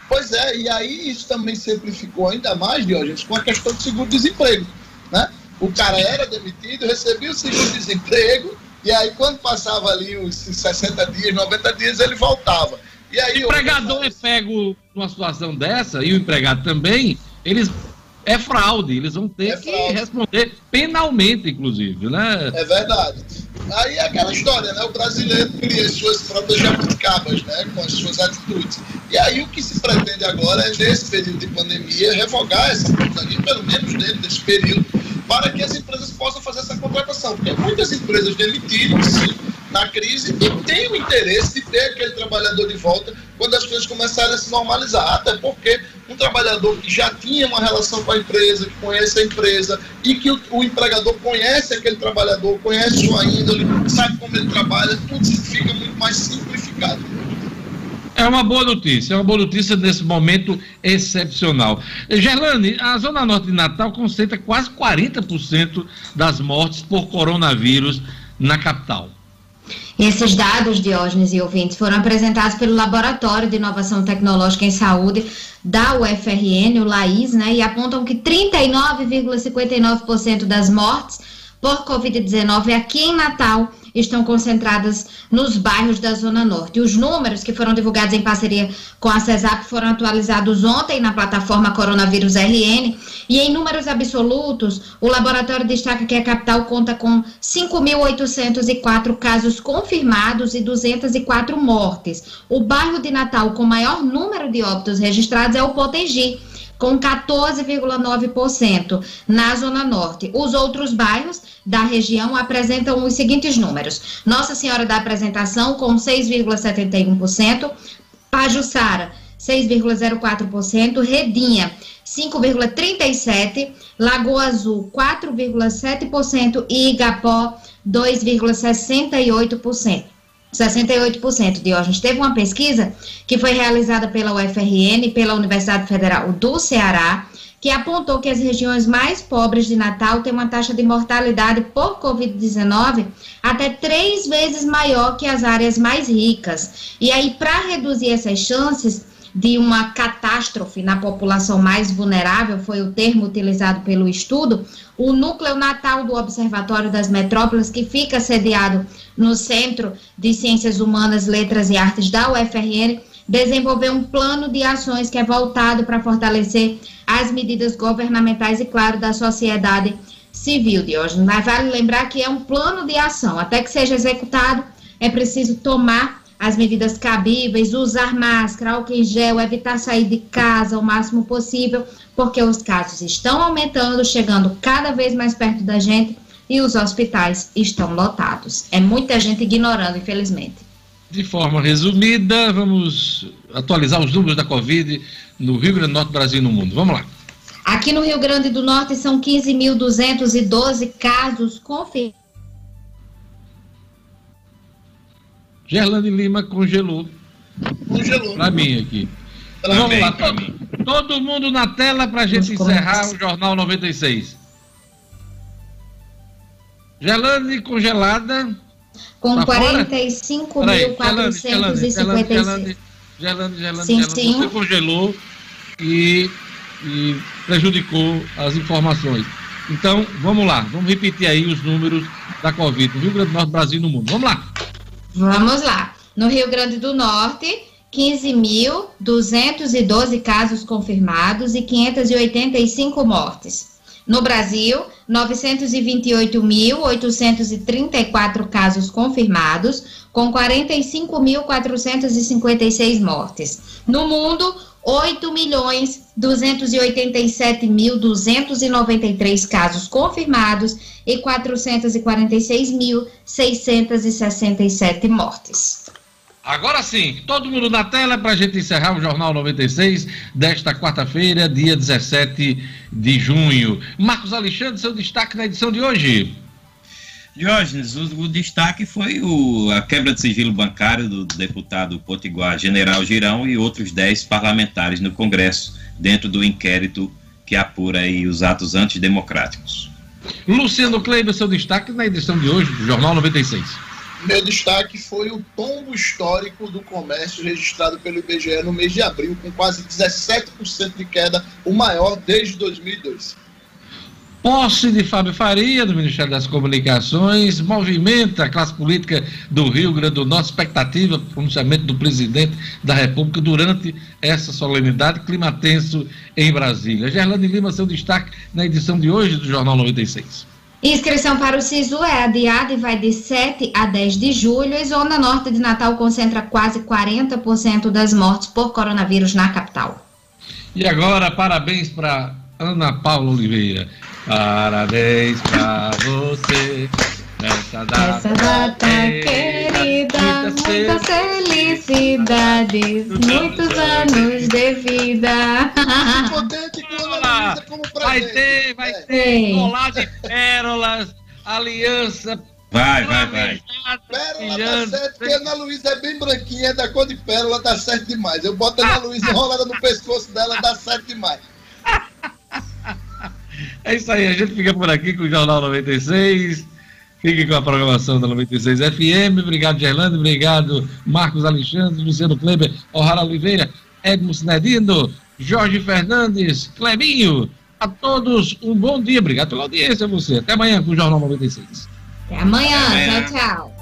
Pois é, e aí isso também simplificou ainda mais, Diógenes, com a questão do seguro-desemprego. Né? O cara era demitido, recebia o seguro-desemprego, e aí quando passava ali os 60 dias, 90 dias, ele voltava. E aí, O empregador é pego numa situação dessa, e o empregado também, eles. É fraude, eles vão ter É que fraude. responder penalmente, inclusive, né? É verdade. Aí é aquela história, né? O brasileiro cria as suas próprias jabuticabas, né? Com as suas atitudes. E aí o que se pretende agora é, nesse período de pandemia, revogar essa portaria, pelo menos dentro desse período, para que as empresas possam fazer essa contratação. Porque muitas empresas demitiram-se na crise e têm o interesse de ter aquele trabalhador de volta quando as coisas começarem a se normalizar. Até porque um trabalhador que já tinha uma relação com a empresa, que conhece a empresa e que o, o empregador conhece aquele trabalhador, conhece sua índole, sabe como ele trabalha, tudo fica muito mais simplificado. É uma boa notícia, é uma boa notícia nesse momento excepcional. Gerlane, a Zona Norte de Natal concentra quase 40% das mortes por coronavírus na capital. Esses dados, Diógenes e ouvintes, foram apresentados pelo Laboratório de Inovação Tecnológica em Saúde da UFRN, o LAIS, né, e apontam que 39,59% das mortes por Covid-19 aqui em Natal estão concentradas nos bairros da Zona Norte. Os números que foram divulgados em parceria com a CESAP foram atualizados ontem na plataforma Coronavírus RN. E em números absolutos, o laboratório destaca que a capital conta com 5.804 casos confirmados e 204 mortes. O bairro de Natal com maior número de óbitos registrados é o Potengi com 14,9% na Zona Norte. Os outros bairros da região apresentam os seguintes números: Nossa Senhora da Apresentação, com 6,71%, Pajuçara, 6,04%, Redinha, 5,37%, Lagoa Azul, 4,7% e Igapó, 2,68%. 68%, Diógenes. Teve uma pesquisa que foi realizada pela UFRN e pela Universidade Federal do Ceará, que apontou que as regiões mais pobres de Natal têm uma taxa de mortalidade por Covid-19 até três vezes maior que as áreas mais ricas. E aí, para reduzir essas chances de uma catástrofe na população mais vulnerável, foi o termo utilizado pelo estudo, o núcleo natal do Observatório das Metrópoles, que fica sediado no Centro de Ciências Humanas, Letras e Artes da UFRN, desenvolver um plano de ações que é voltado para fortalecer as medidas governamentais e, claro, da sociedade civil, Diógenes. Mas vale lembrar que é um plano de ação. Até que seja executado, é preciso tomar as medidas cabíveis, usar máscara, álcool em gel, evitar sair de casa o máximo possível, porque os casos estão aumentando, chegando cada vez mais perto da gente e os hospitais estão lotados. É muita gente ignorando, infelizmente. De forma resumida, vamos atualizar os números da Covid no Rio Grande do Norte, Brasil e no mundo. Vamos lá. Aqui no Rio Grande do Norte são 15.212 casos confirmados. Gerlane Lima congelou. Congelou. Para mim aqui. Pra Vamos mim, lá, pra todo, todo mundo na tela para a gente Vamos encerrar começar. o Jornal 96. Gerlane congelada. Com Tá fora? Peraí, 45.456. Gerlane, Gerlane, Gerlane, Sim, Gerlane, sim. você congelou e, e prejudicou as informações. Então, vamos lá, vamos repetir aí os números da Covid no Rio Grande do Norte, Brasil e no mundo. Vamos lá. Vamos lá. No Rio Grande do Norte, 15.212 casos confirmados e 585 mortes. No Brasil, 928.834 casos confirmados, com 45.456 mortes. No mundo, 8.287.293 casos confirmados e 446.667 mortes. Agora sim, todo mundo na tela para a gente encerrar o Jornal 96 desta quarta-feira, dia 17 de junho. Marcos Alexandre, seu destaque na edição de hoje. Diógenes, o, o destaque foi o- a quebra de sigilo bancário do deputado potiguar General Girão e outros 10 parlamentares no Congresso, dentro do inquérito que apura aí os atos antidemocráticos. Luciano Kleber, seu destaque na edição de hoje do Jornal 96. Meu destaque foi o tombo histórico do comércio registrado pelo IBGE no mês de abril, com quase 17% de queda, o maior desde 2002. Posse de Fábio Faria, do Ministério das Comunicações, movimenta a classe política do Rio Grande do Norte, expectativa, pronunciamento do presidente da República durante essa solenidade, clima tenso em Brasília. Gerlane Lima, seu destaque na edição de hoje do Jornal 96. Inscrição para o SISU é adiada e vai de 7 a 10 de julho. E Zona Norte de Natal concentra quase 40% das mortes por coronavírus na capital. E agora, parabéns para Ana Paula Oliveira. Parabéns para você. Nessa data, Essa data querida, muitas felicidades, muitos anos de vida. Potente com Ana Ah, Luísa como Vai presente. ter, vai ter Sim. colar de pérolas, aliança. Vai, vai, vai. Pérola tá brilhante. certo, porque a Ana Luísa é bem branquinha, é da cor de pérola, tá certo demais. Eu boto a Ana Luísa enrolada no pescoço dela, dá certo demais. É isso aí, a gente fica por aqui com o Jornal 96. Fique com a programação da 96 FM. Obrigado, Gerlando. Obrigado, Marcos Alexandre, Luciano Kleber, O'Hara Oliveira, Edmo Sinedino, Jorge Fernandes, Clebinho. A todos um bom dia. Obrigado pela audiência a você. Até amanhã com o Jornal 96. Até amanhã, Até amanhã. tchau, tchau.